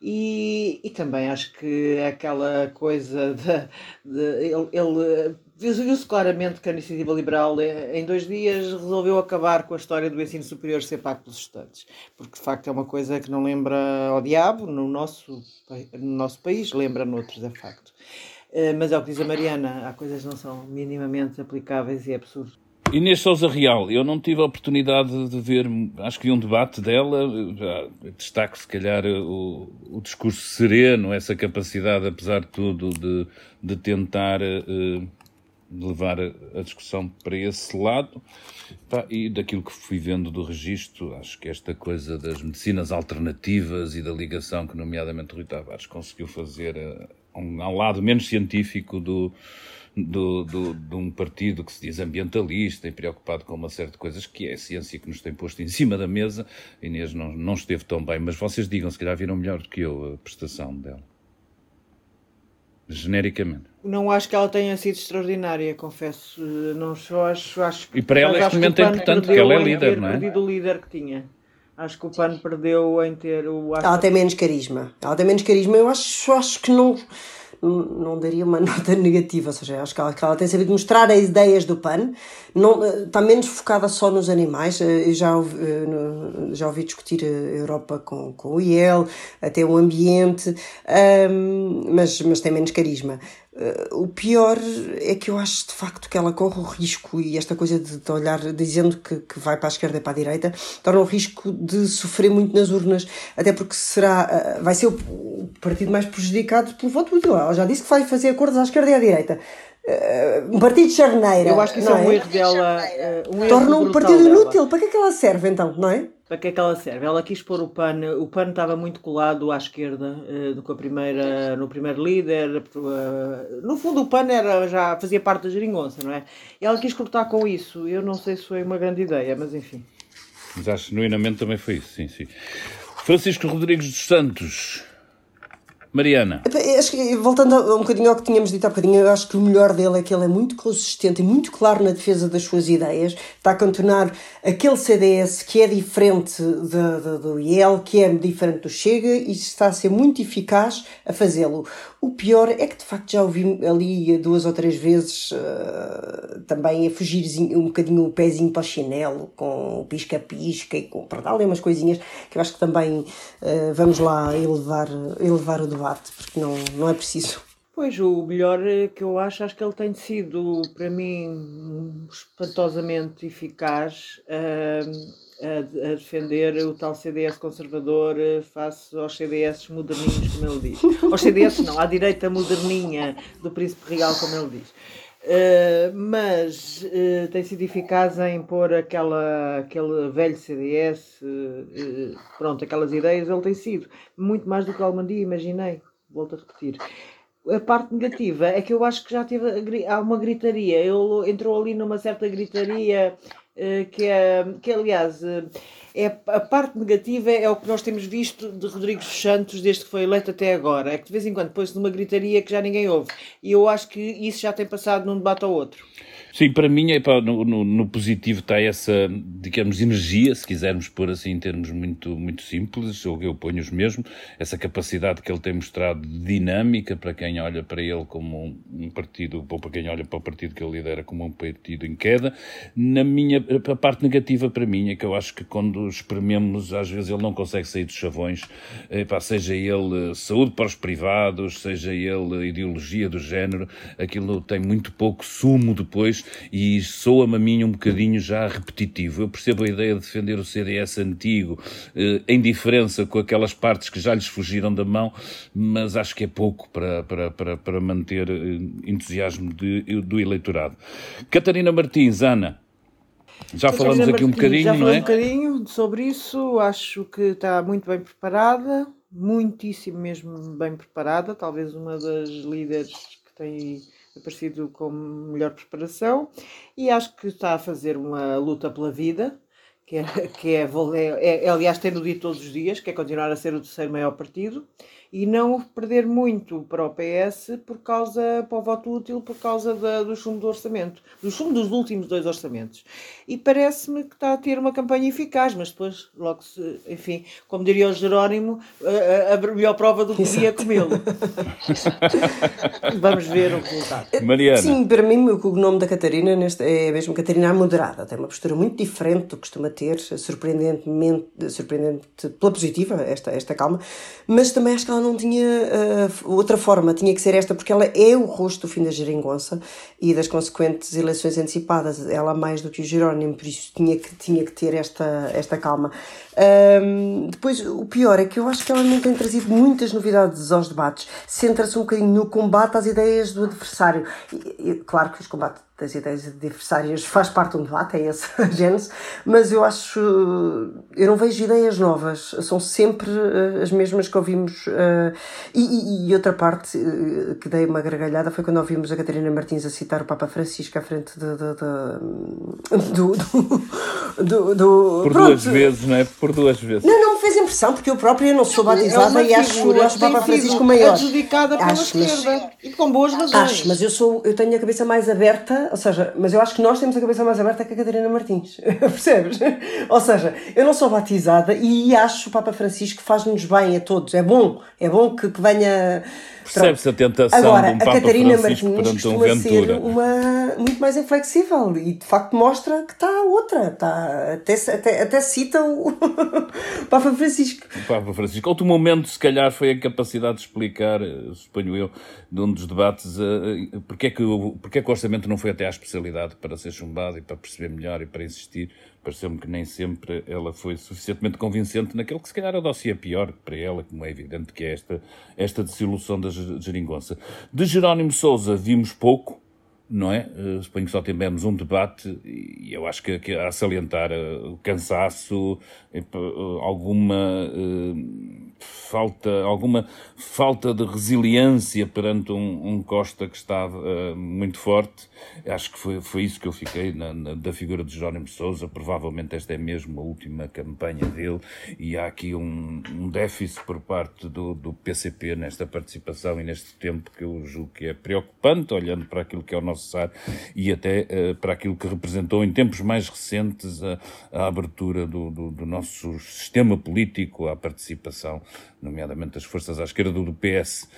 E, e também acho que aquela coisa (laughs) de, de ele, ele viu-se claramente que a iniciativa liberal em dois dias resolveu acabar com a história do ensino superior ser pago pelos estudantes, porque de facto é uma coisa que não lembra ao diabo no nosso, no nosso país, lembra noutros, é facto. Eh, mas é o que diz a Mariana, há coisas que não são minimamente aplicáveis e é absurdo. Inês Souza Real, eu não tive a oportunidade de ver, acho que vi um debate dela, destaco se calhar o, o discurso sereno, essa capacidade, apesar de tudo, de, de tentar uh, levar a discussão para esse lado. E daquilo que fui vendo do registro, acho que esta coisa das medicinas alternativas e da ligação que, nomeadamente, Rui Tavares conseguiu fazer a, um, a um lado menos científico do, do, do, de um partido que se diz ambientalista e preocupado com uma série de coisas que é a ciência que nos tem posto em cima da mesa. Inês não, não esteve tão bem, mas vocês digam, se calhar viram melhor do que eu a prestação dela. Genericamente. Não acho que ela tenha sido extraordinária, confesso. Não só acho, acho E para ela este momento é importante, porque ela é líder, não é? perdido o líder que tinha. Acho que o PAN perdeu em ter o. Ela tem menos carisma. Ela tem menos carisma. Eu acho, acho que não não daria uma (laughs) nota negativa, ou seja, acho que ela, que ela tem sabido mostrar as ideias do PAN, não, eh, está menos focada só nos animais, eh, eu já, ouvi, eh, já ouvi discutir a Europa com, com o IEL, até o ambiente, um, mas, mas tem menos carisma. Uh, o pior é que eu acho de facto que ela corre o risco, e esta coisa de, de olhar dizendo que, que vai para a esquerda e para a direita, torna o risco de sofrer muito nas urnas, até porque será, uh, vai ser o, o, partido mais prejudicado pelo voto útil. Ela já disse que vai fazer acordos à esquerda e à direita. Uh, um partido de charneira. Eu acho que isso é, é um erro dela. Um Torna um partido inútil. Para que é que ela serve então, não é? Para que é que ela serve? Ela quis pôr o PAN, o PAN estava muito colado à esquerda uh, do que a primeira, no primeiro líder. Uh, no fundo, o PAN era, já fazia parte da geringonça, não é? E ela quis cortar com isso. Eu não sei se foi uma grande ideia, mas enfim. Mas acho genuinamente também foi isso, sim, sim. Francisco Rodrigues dos Santos, Mariana. Acho que, voltando um bocadinho ao que tínhamos dito há bocadinho, eu acho que o melhor dele é que ele é muito consistente e muito claro na defesa das suas ideias. Está a contornar aquele CDS que é diferente de, de, do IEL, que é diferente do Chega e está a ser muito eficaz a fazê-lo. O pior é que de facto já ouvi ali duas ou três vezes uh, também a fugir um bocadinho o pezinho para o chinelo, com pisca-pisca e com para dar umas coisinhas que eu acho que também uh, vamos lá elevar, elevar o debate, porque não, não é preciso. Pois, o melhor que eu acho, acho que ele tem sido, para mim, espantosamente eficaz. Uh, a, a, defender o tal CDS conservador eh, face aos CDS moderninhos, como ele diz. Aos CDS não, à direita moderninha do Príncipe Real, como ele diz. Uh, mas uh, tem sido eficaz em pôr aquela, aquele velho CDS, uh, pronto, aquelas ideias, ele tem sido muito mais do que Almandia, imaginei, volto a repetir. A parte negativa é que eu acho que já teve, há uma gritaria, ele entrou ali numa certa gritaria que, é, que aliás eh, é, a parte negativa é o que nós temos visto de Rodrigues Santos desde que foi eleito até agora. É que de vez em quando põe-se numa gritaria que já ninguém ouve. E eu acho que isso já tem passado num debate ao outro. Sim, para mim, epá, no, no, no, positivo está essa, digamos, energia, se quisermos pôr assim em termos muito, muito simples, ou eu ponho-os mesmo, essa capacidade que ele tem mostrado de dinâmica para quem olha para ele como um partido, ou para quem olha para o partido que ele lidera como um partido em queda. Na minha, a parte negativa para mim é que eu acho que quando esprememos, às vezes ele não consegue sair dos chavões, seja ele saúde para os privados, seja ele ideologia do género, aquilo tem muito pouco sumo depois e soa-me a mim um bocadinho já repetitivo. Eu percebo a ideia de defender o CDS antigo, eh, em diferença com aquelas partes que já lhes fugiram da mão, mas acho que é pouco para, para, para, para manter eh, entusiasmo de, do eleitorado. Catarina Martins, Ana. Já falamos aqui um bocadinho, já não é? um bocadinho sobre isso. Acho que está muito bem preparada, muitíssimo mesmo bem preparada. Talvez uma das líderes que tem aparecido com melhor preparação e acho que está a fazer uma luta pela vida, que, é, que é, é, é, aliás, ter o dito todos os dias, que é continuar a ser o terceiro maior partido, e não perder muito para o PS por causa, para o voto útil, por causa da, do chumbo do orçamento, do chumbo dos últimos dois orçamentos. E parece-me que está a ter uma campanha eficaz, mas depois, logo se, enfim, como diria o Jerónimo, a, a melhor prova do que dia comê-lo. Vamos ver o resultado. Mariana. Sim, para mim o nome da Catarina neste, é mesmo Catarina moderada, tem uma postura muito diferente do que costuma ter, surpreendentemente, surpreendente pela positiva, esta, esta calma, mas também acho que ela não tinha uh, outra forma, tinha que ser esta, porque ela é o rosto do fim da geringonça e das consequentes eleições antecipadas, ela mais do que o Jerónimo, por isso tinha que, tinha que ter esta, esta calma. Um, depois, o pior é que eu acho que ela não tem trazido muitas novidades aos debates, centra-se um bocadinho no combate às ideias do adversário. E, e, claro que os combates das ideias adversárias faz parte de um debate, é esse a (laughs) gênese, mas eu acho, eu não vejo ideias novas, são sempre uh, as mesmas que ouvimos. Uh, e, e, outra parte uh, que dei uma gargalhada foi quando ouvimos a Catarina Martins a citar o Papa Francisco à frente de, de, de, (laughs) do, do, do, do, Por pronto. duas vezes, não é? Por duas vezes. Não, não impressão, porque eu própria não sou batizada é e acho, o Papa Francisco maior. adjudicada pela acho, esquerda mas, e com boas razões. Acho, mas eu, sou, eu tenho a cabeça mais aberta ou seja, mas eu acho que nós temos a cabeça mais aberta que a Catarina Martins, (laughs) percebes? Ou seja, eu não sou batizada e acho o Papa Francisco faz-nos bem a todos, é bom, é bom que, que venha Percebe-se a tentação Agora, de um Papa Catarina Francisco Martins perante um Ventura. uma muito mais inflexível e de facto mostra que está outra, está, até, até, até cita o (laughs) Papa Francisco. O Papa Francisco. Outro momento, se calhar, foi a capacidade de explicar, eh, suponho eu, de um dos debates, uh, porque, é que o, porque é que o orçamento não foi até à especialidade para ser chumbado e para perceber melhor e para insistir pareceu-me que nem sempre ela foi suficientemente convincente naquele que se calhar é o dossiê pior para ela, como é evidente que é esta, esta desilusão da geringonça. De Jerónimo Sousa vimos pouco, não é? Uh, suponho que só tivemos um debate e eu acho que, que a salientar uh, o cansaço, alguma falta, alguma falta de resiliência perante um, um Costa que estava muito forte. Acho que foi, foi isso que eu fiquei na, na, da figura de Jerónimo Sousa. Provavelmente esta é mesmo a última campanha dele e há aqui um, um déficit por parte do, do PCP nesta participação e neste tempo que eu julgo que é preocupante, olhando para aquilo que é o nosso necessário e até uh, para aquilo que representou em tempos mais recentes a, a abertura do, do, do, nosso sistema político à participação, nomeadamente das forças à esquerda do, PS.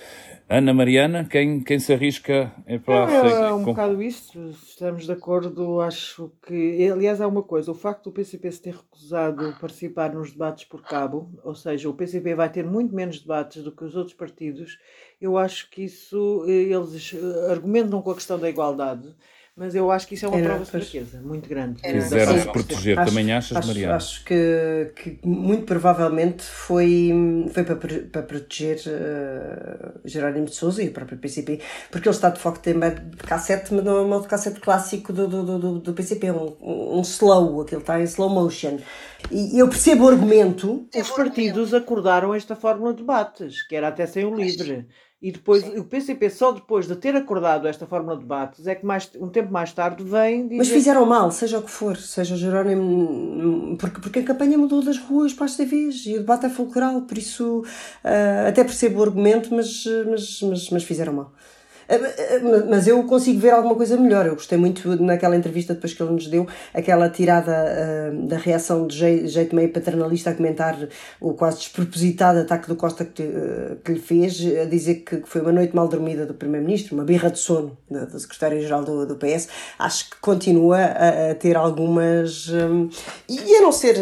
Ana Mariana, quem, quem se arrisca é para é, é um com... bocado isto, estamos de acordo, acho que, aliás, há uma coisa, o facto do PCP se ter recusado participar nos debates por cabo, ou seja, o PCP vai ter muito menos debates do que os outros partidos, eu acho que isso, eh, eles argumentam com a questão da igualdade, mas eu acho que isso é uma Era, prova de fraqueza muito grande. Quiseram-se proteger, acho, também achas, acho, Mariana? Acho que, que muito provavelmente foi, foi para, para proteger uh, Jerónimo de Souza e o próprio PCP, porque ele está de foco tem de cassete, mas não é um modo cassete clássico do, do, do, do PCP, um, um slow, aquele está em slow motion. E eu percebo o argumento. Os partidos acordaram esta fórmula de debates, que era até sem o livre. E depois, Sim. o PCP, só depois de ter acordado esta fórmula de debates, é que mais, um tempo mais tarde vem dizer... Mas fizeram mal, seja o que for, seja Jerónimo... Porque, porque a campanha mudou das ruas para as TVs e o debate é fulcral, por isso uh, até percebo o argumento, mas, mas, mas, mas fizeram mal. Mas eu consigo ver alguma coisa melhor. Eu gostei muito naquela entrevista depois que ele nos deu, aquela tirada uh, da reação de jeito, jeito, meio paternalista a comentar o quase despropositado ataque do Costa que, uh, que lhe fez, a dizer que foi uma noite mal dormida do Primeiro-Ministro, uma birra de sono da, da Secretária-Geral do, do PS. Acho que continua a, a ter algumas. Um, e a não ser.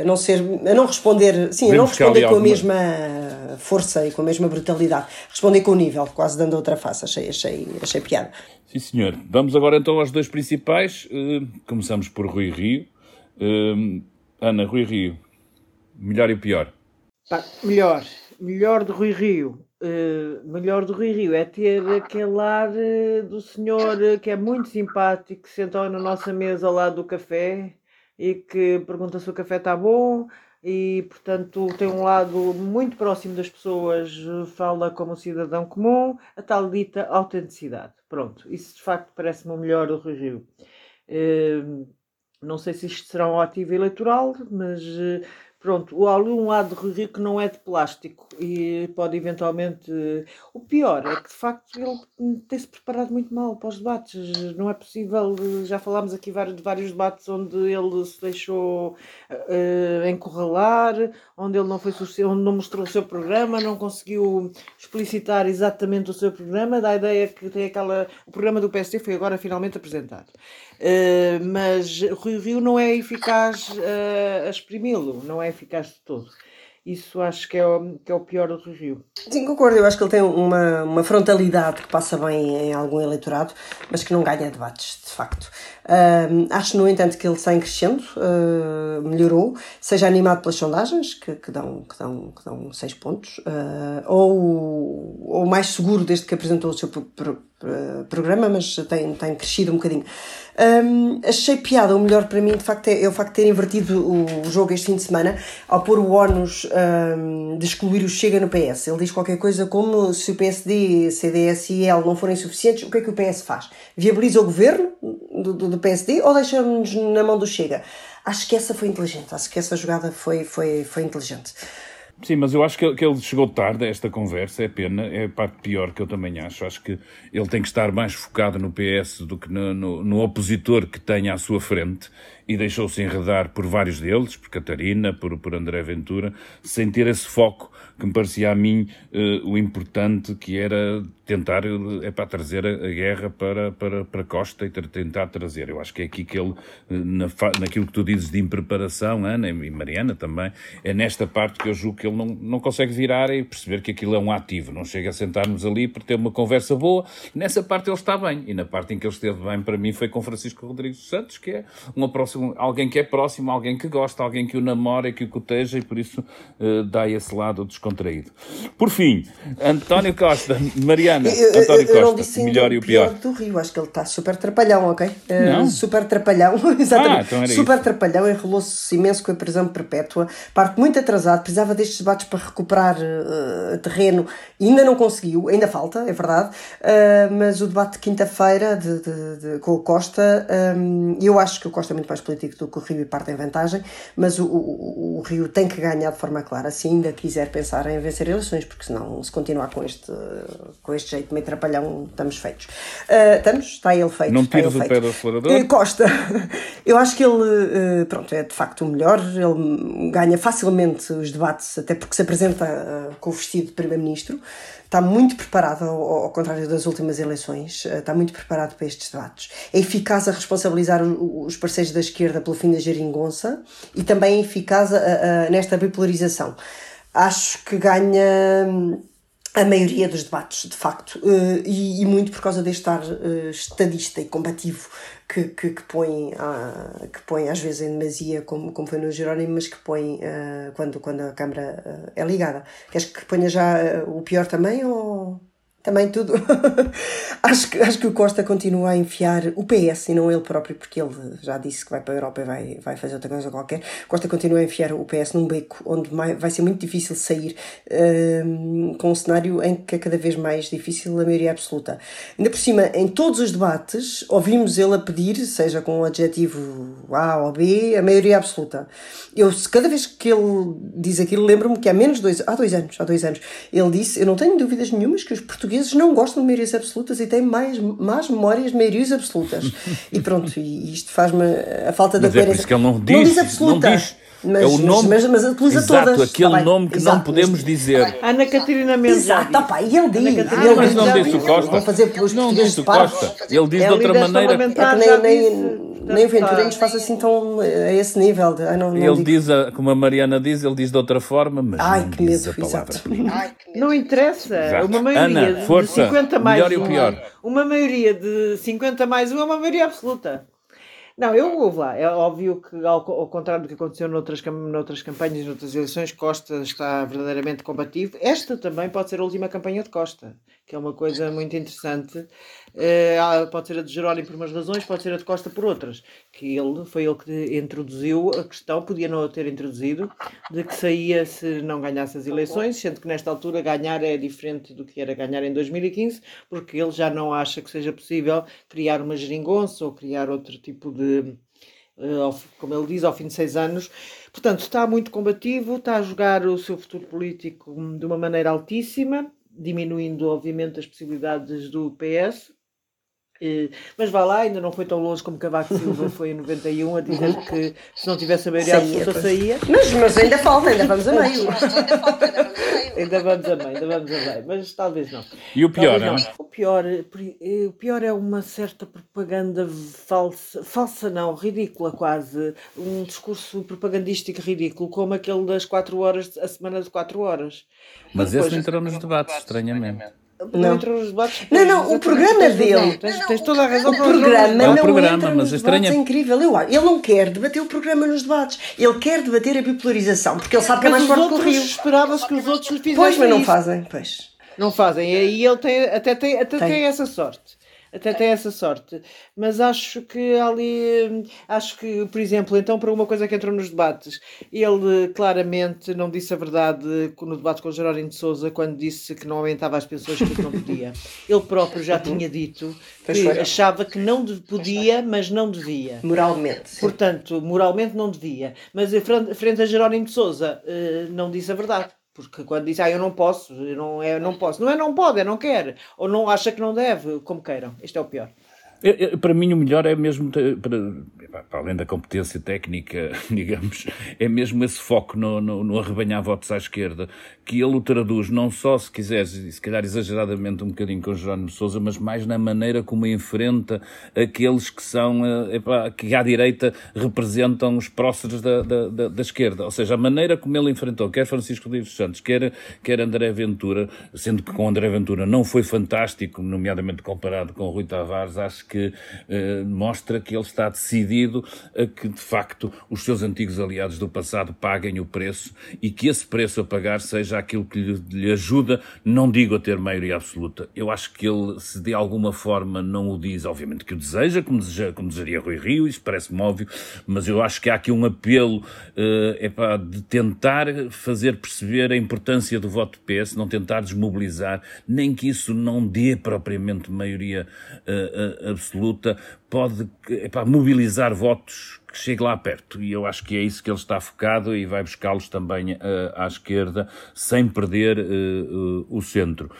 A não, ser, a não responder. Sim, a não responder com alguma... a mesma força e com a mesma brutalidade. Responder com o nível, quase dando outra face achei, achei, achei piada. Sim, senhor. Vamos agora então aos dois principais. Uh, começamos por Rui Rio. Uh, Ana, Rui Rio, melhor e pior? Pá, melhor. Melhor de Rui Rio. Uh, melhor do Rui Rio é ter aquele ar do senhor que é muito simpático, que senta na nossa mesa ao lado do café e que pergunta se o café está bom, e, portanto, tem um lado muito próximo das pessoas, fala como cidadão comum, a tal dita autenticidade. Pronto, isso de facto parece-me o melhor do Rui Rio. Uh, Não sei se isto será um ativo eleitoral, mas uh, Pronto, há ali um lado de Rui Rio que não é de plástico e pode eventualmente. O pior é que de facto ele tem-se preparado muito mal para os debates. Não é possível. Já falámos aqui de vários debates onde ele se deixou uh, encurralar, onde ele não foi onde não mostrou o seu programa, não conseguiu explicitar exatamente o seu programa. Dá a ideia que tem aquela. O programa do PSD foi agora finalmente apresentado. Uh, mas Rui Rio não é eficaz uh, a exprimi-lo, não é eficaz de todo. Isso acho que é o, que é o pior do Rio. Sim, concordo. Eu acho que ele tem uma, uma frontalidade que passa bem em algum eleitorado, mas que não ganha debates, de facto. Acho, no entanto, que ele está em crescendo, uh, melhorou, seja animado pelas sondagens, que, que, dão, que, dão, que dão seis pontos, uh, ou, ou mais seguro desde que apresentou o seu pro, pro, programa, mas tem, tem crescido um bocadinho. Um, achei piada, o melhor para mim de facto é, é, o facto de ter invertido o jogo este fim de semana ao pôr o ónus um, de excluir o Chega no PS. Ele diz qualquer coisa como se o PSD, CDS e L não forem suficientes, o que é que o PS faz? Viabiliza o governo do, do, do PSD ou deixa-nos na mão do Chega? Acho que essa foi inteligente, acho que essa jogada foi, foi, foi inteligente. Sim, mas eu acho que ele chegou tarde a esta conversa, é pena, é a parte pior que eu também acho. Acho que ele tem que estar mais focado no PS do que no, no, no opositor que tenha à sua frente e deixou-se enredar por vários deles, por Catarina, por, por André Ventura, sem ter esse foco que me parecia a mim uh, o importante, que era tentar é para trazer a, guerra para, para, para Costa e tentar trazer. Eu acho que é aqui que ele, eh, na, naquilo que tu dizes de impreparação, Ana e Mariana também, é nesta parte que eu julgo que ele não, não consegue virar e perceber que aquilo é um ativo, não chega a sentar-nos ali para ter uma conversa boa. Nessa parte ele está bem, e na parte em que ele esteve bem para mim foi com Francisco Rodrigues Santos, que é uma próxima, alguém que é próximo, alguém que gosta, alguém que o namora, que o coteja e por isso uh, dá esse lado descontraído. Por fim, António Costa, Mariana eu, António Costa, eu não disse melhor e o pior. do Rio, acho que ele está super trapalhão, ok? Uh, super trapalhão, (laughs) exatamente. Ah, então super isso. trapalhão, enrolou-se imenso com a prisão perpétua, parte muito atrasado, precisava destes debates para recuperar uh, terreno ainda não conseguiu, ainda falta, é verdade, uh, mas o debate de quinta-feira de, de, de, com o Costa, um, eu acho que o Costa é muito mais político do que o Rio e parte em vantagem, mas o, o, o Rio tem que ganhar de forma clara, se ainda quiser pensar em vencer eleições, porque senão, se continuar com este, com este deste jeito, meio trapalhão, estamos feitos. Uh, estamos, está ele feito. Não tiras o pé do acelerador? Uh, Costa, (laughs) eu acho que ele, uh, pronto, é de facto o melhor, ele ganha facilmente os debates, até porque se apresenta com o vestido de Primeiro-Ministro, está muito preparado, ao, ao, contrário das últimas eleições, está muito preparado para estes debates. É eficaz a responsabilizar os parceiros da esquerda pelo fim da geringonça e também é eficaz a, a, nesta bipolarização. Acho que ganha a maioria dos debates, de facto, uh, e, e, muito por causa deste ar uh, estadista e combativo que, que, que, põe, uh, que põe às vezes em demasia, como, como foi no Jerónimo, mas que põe uh, quando, quando a câmara é ligada. Queres que ponha já o pior também ou também tudo. (laughs) acho, que, acho que o Costa continua a enfiar o PS e não ele próprio, porque ele já disse que vai para a Europa e vai, vai fazer outra coisa qualquer. Costa continua a enfiar o PS num beco onde vai ser muito difícil sair um, com um cenário em que é cada vez mais difícil a maioria absoluta. Ainda por cima, em todos os debates, ouvimos ele a pedir, seja com o adjetivo A ou B, a maioria absoluta. Eu, cada vez que ele diz aquilo, lembro-me que há menos dois, há dois anos, há dois anos, ele disse: Eu não tenho dúvidas nenhumas que os portugueses portugueses não gostam de maiorias absolutas e têm mais más memórias de maiorias absolutas. (laughs) e pronto, e isto faz-me a falta da coerência. É por isso que ele não diz, não diz absoluta. Não diz. Mas, é o nome, mas, mas, mas exato, todas. aquele tá nome que exato, não podemos dizer. Ana Catarina Mendes. Exato, opa, e ele diz. Ah, ele mas não disse o Costa. fazer pelos não disse o Costa. Ele diz de outra maneira. É que nem, nem, nem o Ventura nos faça assim tão a esse nível. De, não, não ele digo. diz, como a Mariana diz, ele diz de outra forma, mas Ai, não que diz medo, a palavra Ai, Não interessa. Exato. Uma maioria Ana, força, de 50 mais melhor e o pior. Uma maioria de 50 mais 1 é uma maioria absoluta. Não, eu vou lá. É óbvio que, ao, ao, contrário do que aconteceu noutras, noutras campanhas, noutras eleições, Costa está verdadeiramente combativo. Esta também pode ser a última campanha de Costa, que é uma coisa muito interessante. Uh, pode ser a de Jerónimo por umas razões, pode ser a de Costa por outras. Que ele foi ele que introduziu a questão, podia não a ter introduzido, de que saía se não ganhasse as eleições, sendo que nesta altura ganhar é diferente do que era ganhar em 2015, porque ele já não acha que seja possível criar uma geringonça ou criar outro tipo de como ele diz, ao fim de seis anos. Portanto, está muito combativo, está a jogar o seu futuro político de uma maneira altíssima, diminuindo, obviamente, as possibilidades do PS, mas vá lá, ainda não foi tão longe como Cavaco Silva foi em 91 a dizer que se não tivesse a maioria absoluta saía. Mas, mas ainda falta, ainda vamos a meio. ainda vamos a meio, ainda vamos a meio, mas talvez não. E o pior, não? O pior, o pior é uma certa propaganda falsa, falsa não, ridícula quase, um discurso propagandístico ridículo, como aquele das 4 horas, a semana de 4 horas. Mas esse não entrou nos debates, estranhamente. Não. Debates, não, não, o programa dele. Tens, tens, toda a razão. O programa não, o programa, mas nos debates, é incrível. Eu, ele não quer debater o programa nos debates. Ele quer debater a bipolarização, porque ele sabe que é mais forte que o Rio. Esperava-se que os outros lhe fizessem Pois, mas não isso. fazem, pois. Não fazem. E aí ele tem, até, tem, até tem. tem essa sorte até tem essa sorte. Mas acho que ali, acho que, por exemplo, então para uma coisa que entrou nos debates, ele claramente não disse a verdade no debate com o Jerónimo de Souza quando disse que não aumentava as pensões porque não podia. Ele próprio já (laughs) tinha dito que achava que não podia, mas não devia. Moralmente. Sim. Portanto, moralmente não devia. Mas frente a Jerónimo de Souza, não disse a verdade. Porque quando diz, ah, eu não posso, eu não, é, não posso. Não é não pode, é não quer. Ou não acha que não deve, como queiram. Este é o pior. Eu, eu, para mim, o melhor é mesmo, para, para, além da competência técnica, (laughs) digamos, é mesmo esse foco no, no, no, arrebanhar votos à esquerda, que ele o traduz não só, se quiseres, se calhar exageradamente um bocadinho com Jerónimo Souza, mas mais na maneira como enfrenta aqueles que são, eh, epá, que à direita representam os próceres da, da, da, da, esquerda. Ou seja, a maneira como ele enfrentou, quer Francisco Rodrigues Santos, quer, quer André Ventura, sendo que com André Ventura não foi fantástico, nomeadamente comparado com Rui Tavares, acho que eh, mostra que ele está decidido a que, de facto, os seus antigos aliados do passado paguem o preço e que esse preço a pagar seja aquilo que lhe, lhe ajuda, não digo a ter maioria absoluta. Eu acho que ele, se de alguma forma não o diz, obviamente que o deseja, como, deseja, como desejaria Rui Rio, isso parece-me óbvio, mas eu acho que há aqui um apelo uh, epá, de tentar fazer perceber a importância do voto PS, não tentar desmobilizar, nem que isso não dê propriamente maioria uh, uh, absoluta, pode epá, mobilizar votos que chegue lá perto. E eu acho que é isso que ele está focado e vai buscá-los também uh, à esquerda, sem perder uh, o centro.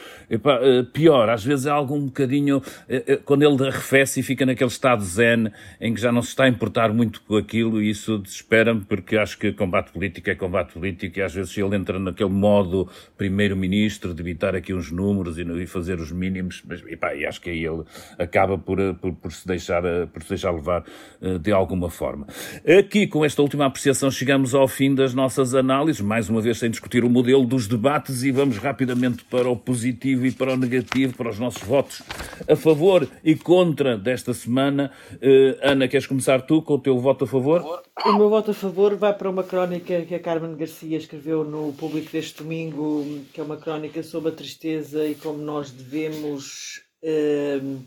Pior, às vezes é algo um bocadinho. quando ele arrefece e fica naquele estado zen em que já não se está a importar muito com aquilo, e isso desespera-me, porque acho que combate político é combate político, e às vezes ele entra naquele modo primeiro-ministro de evitar aqui uns números e, e fazer os mínimos, mas e acho que aí ele acaba por, por, por se deixar, por se deixar levar de alguma forma. Aqui, com esta última apreciação, chegamos ao fim das nossas análises, mais uma vez sem discutir o modelo dos debates, e vamos rapidamente para o positivo e para o negativo, para os nossos votos a favor e contra desta semana. Uh, Ana, queres começar tu com o teu voto a favor? O meu voto a favor vai para uma crónica que a Carmen Garcia escreveu no público deste domingo, que é uma crónica sobre a tristeza e como nós devemos. Uh,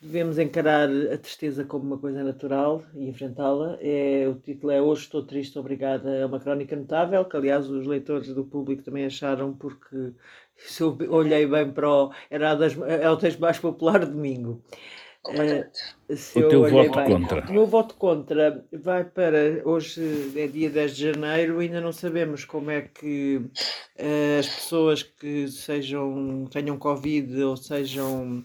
devemos encarar a tristeza como uma coisa natural e enfrentá-la. É, o título é Hoje Estou Triste, Obrigada. É uma crónica notável, que aliás os leitores do público também acharam, porque (laughs) se eu olhei bem para o. Era das, é o texto mais popular de domingo. Uh, o teu voto bem. contra? O meu voto contra vai para. Hoje é dia 10 de janeiro, ainda não sabemos como é que uh, as pessoas que sejam, tenham Covid ou sejam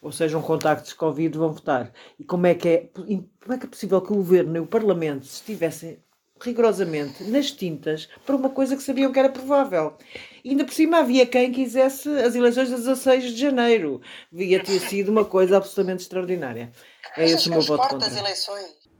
ou sejam contactos Covid, vão votar. E como é que é, como é, que é possível que o Governo e o Parlamento estivessem rigorosamente nas tintas para uma coisa que sabiam que era provável. E ainda por cima havia quem quisesse as eleições de 16 de janeiro. Devia ter sido uma coisa absolutamente extraordinária. É esse o meu voto contra.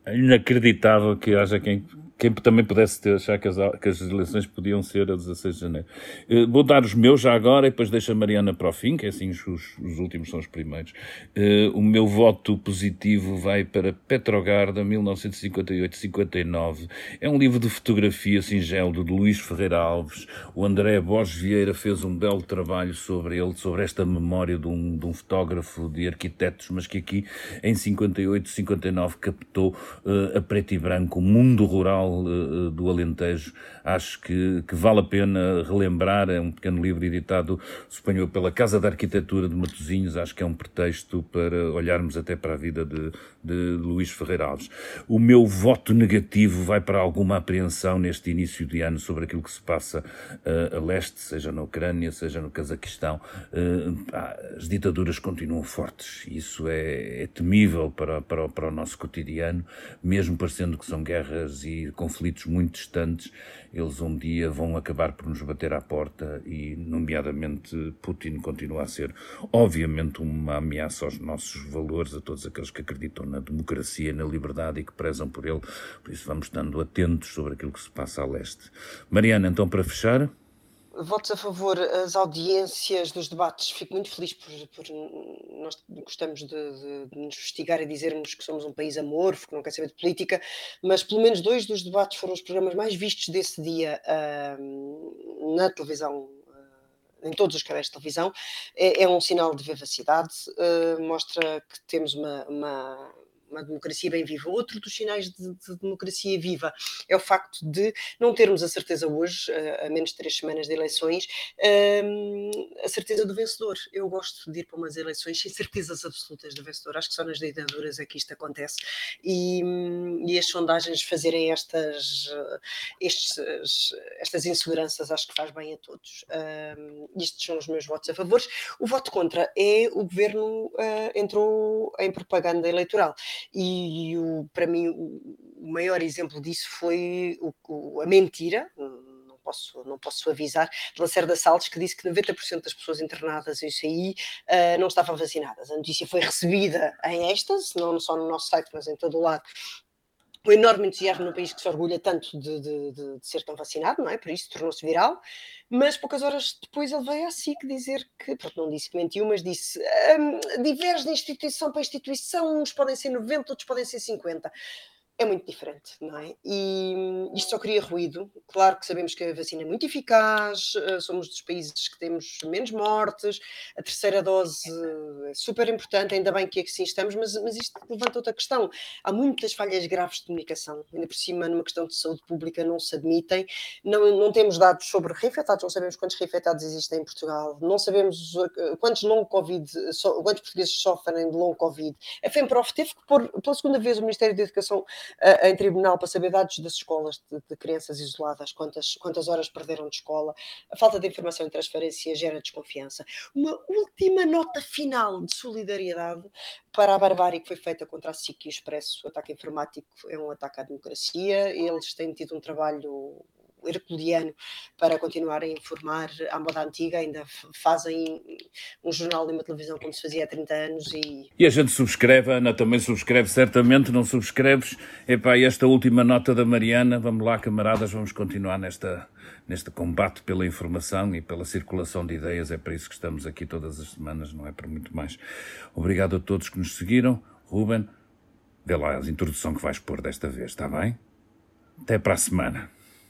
É inacreditável que haja quem quem também pudesse ter, achar que as, que as eleições podiam ser a 16 de janeiro. Uh, vou dar os meus já agora e depois deixo a Mariana para o fim, que é assim os, os últimos são os primeiros. Uh, o meu voto positivo vai para Petrogarda, 1958-59. É um livro de fotografia singelo de Luís Ferreira Alves. O André Borges Vieira fez um belo trabalho sobre ele, sobre esta memória de um, de um fotógrafo de arquitetos, mas que aqui em 58-59 captou uh, a preto e branco o mundo rural Cultural uh, do Alentejo. Acho que, que, vale a pena relembrar. É um pequeno livro editado, suponho, pela Casa da Arquitetura de Matosinhos. Acho que é um pretexto para olharmos até para a vida de, de Luís Ferreira Alves. O meu voto negativo vai para alguma apreensão neste início de ano sobre aquilo que se passa uh, a leste, seja na Ucrânia, seja no Cazaquistão. as ditaduras continuam fortes. Isso é, é temível para, para, para o nosso cotidiano, mesmo parecendo que são guerras e conflitos muito distantes, eles um dia vão acabar por nos bater à porta e, nomeadamente, Putin continua a ser, obviamente, uma ameaça aos nossos valores, a todos aqueles que acreditam na democracia, na liberdade e que prezam por ele. Por isso, vamos estando atentos sobre aquilo que se passa a leste. Mariana, então, para fechar votos a favor as audiências dos debates. Fico muito feliz por, por nós gostamos de, de, de, nos investigar e dizermos que somos um país amorfo, que não quer saber de política, mas pelo menos dois dos debates foram os programas mais vistos desse dia uh, na televisão ah, em todos os canais de televisão, é, é um sinal de vivacidade, uh, mostra que temos uma, uma, uma democracia bem viva. Outro dos sinais de, de, democracia viva é o facto de não termos a certeza hoje, a, a menos de três semanas de eleições, um, a certeza do vencedor. Eu gosto de ir para umas eleições sem certezas absolutas do vencedor. Acho que só nas ditaduras é que isto acontece. E, e as sondagens fazerem estas, estes, estas inseguranças acho que faz bem a todos. Um, estes são os meus votos a favor. O voto contra é o governo uh, entrou em propaganda eleitoral. E, o, para mim o, maior exemplo disso foi o, a mentira, não posso, não posso avisar, de Lacerda Salles, que disse que 90% das pessoas internadas em UCI uh, não estavam vacinadas. A notícia foi recebida em êxtase, não só no nosso site, mas em todo o lado, o enorme entusiasmo no país que se orgulha tanto de, de, de, de ser tão vacinado, não é? Por isso tornou-se viral. Mas poucas horas depois ele veio à SIC dizer que, pronto, não disse que mentiu, mas disse um, diverge de instituição para instituição, uns podem ser 90, outros podem ser 50 é muito diferente, não é? E isto só cria ruído. Claro que sabemos que a vacina é muito eficaz, eh, somos dos países que temos menos mortes, a terceira dose é super importante, ainda bem que assim estamos, mas, mas isto levanta outra questão. Há muitas falhas graves de comunicação, ainda por cima, numa questão de saúde pública, não se admitem. Não, não temos dados sobre reinfectados, não sabemos quantos reinfectados existem em Portugal, não sabemos eh, quantos long Covid, quantos portugueses sofrem de long Covid. A FEMPROF teve que pôr, pela segunda vez, o Ministério da Educação em tribunal para saber dados das escolas de, de, crianças isoladas, quantas, quantas horas perderam de escola. A falta de informação e transferência gera desconfiança. Uma última nota final de solidariedade para a barbárie que foi feita contra a SIC e o Expresso. O ataque informático é um ataque à democracia. Eles têm tido um trabalho herculeano para continuar a informar à moda antiga, ainda fazem um jornal e uma televisão como se fazia há 30 anos e... E a gente subscreve, Ana também subscreve certamente, não subscreves? Epá, esta última nota da Mariana, vamos lá camaradas, vamos continuar nesta, neste combate pela informação e pela circulação de ideias, é para isso que estamos aqui todas as semanas, não é para muito mais. Obrigado a todos que nos seguiram, Ruben, vê lá a introdução que vais pôr desta vez, está bem? Até para a semana.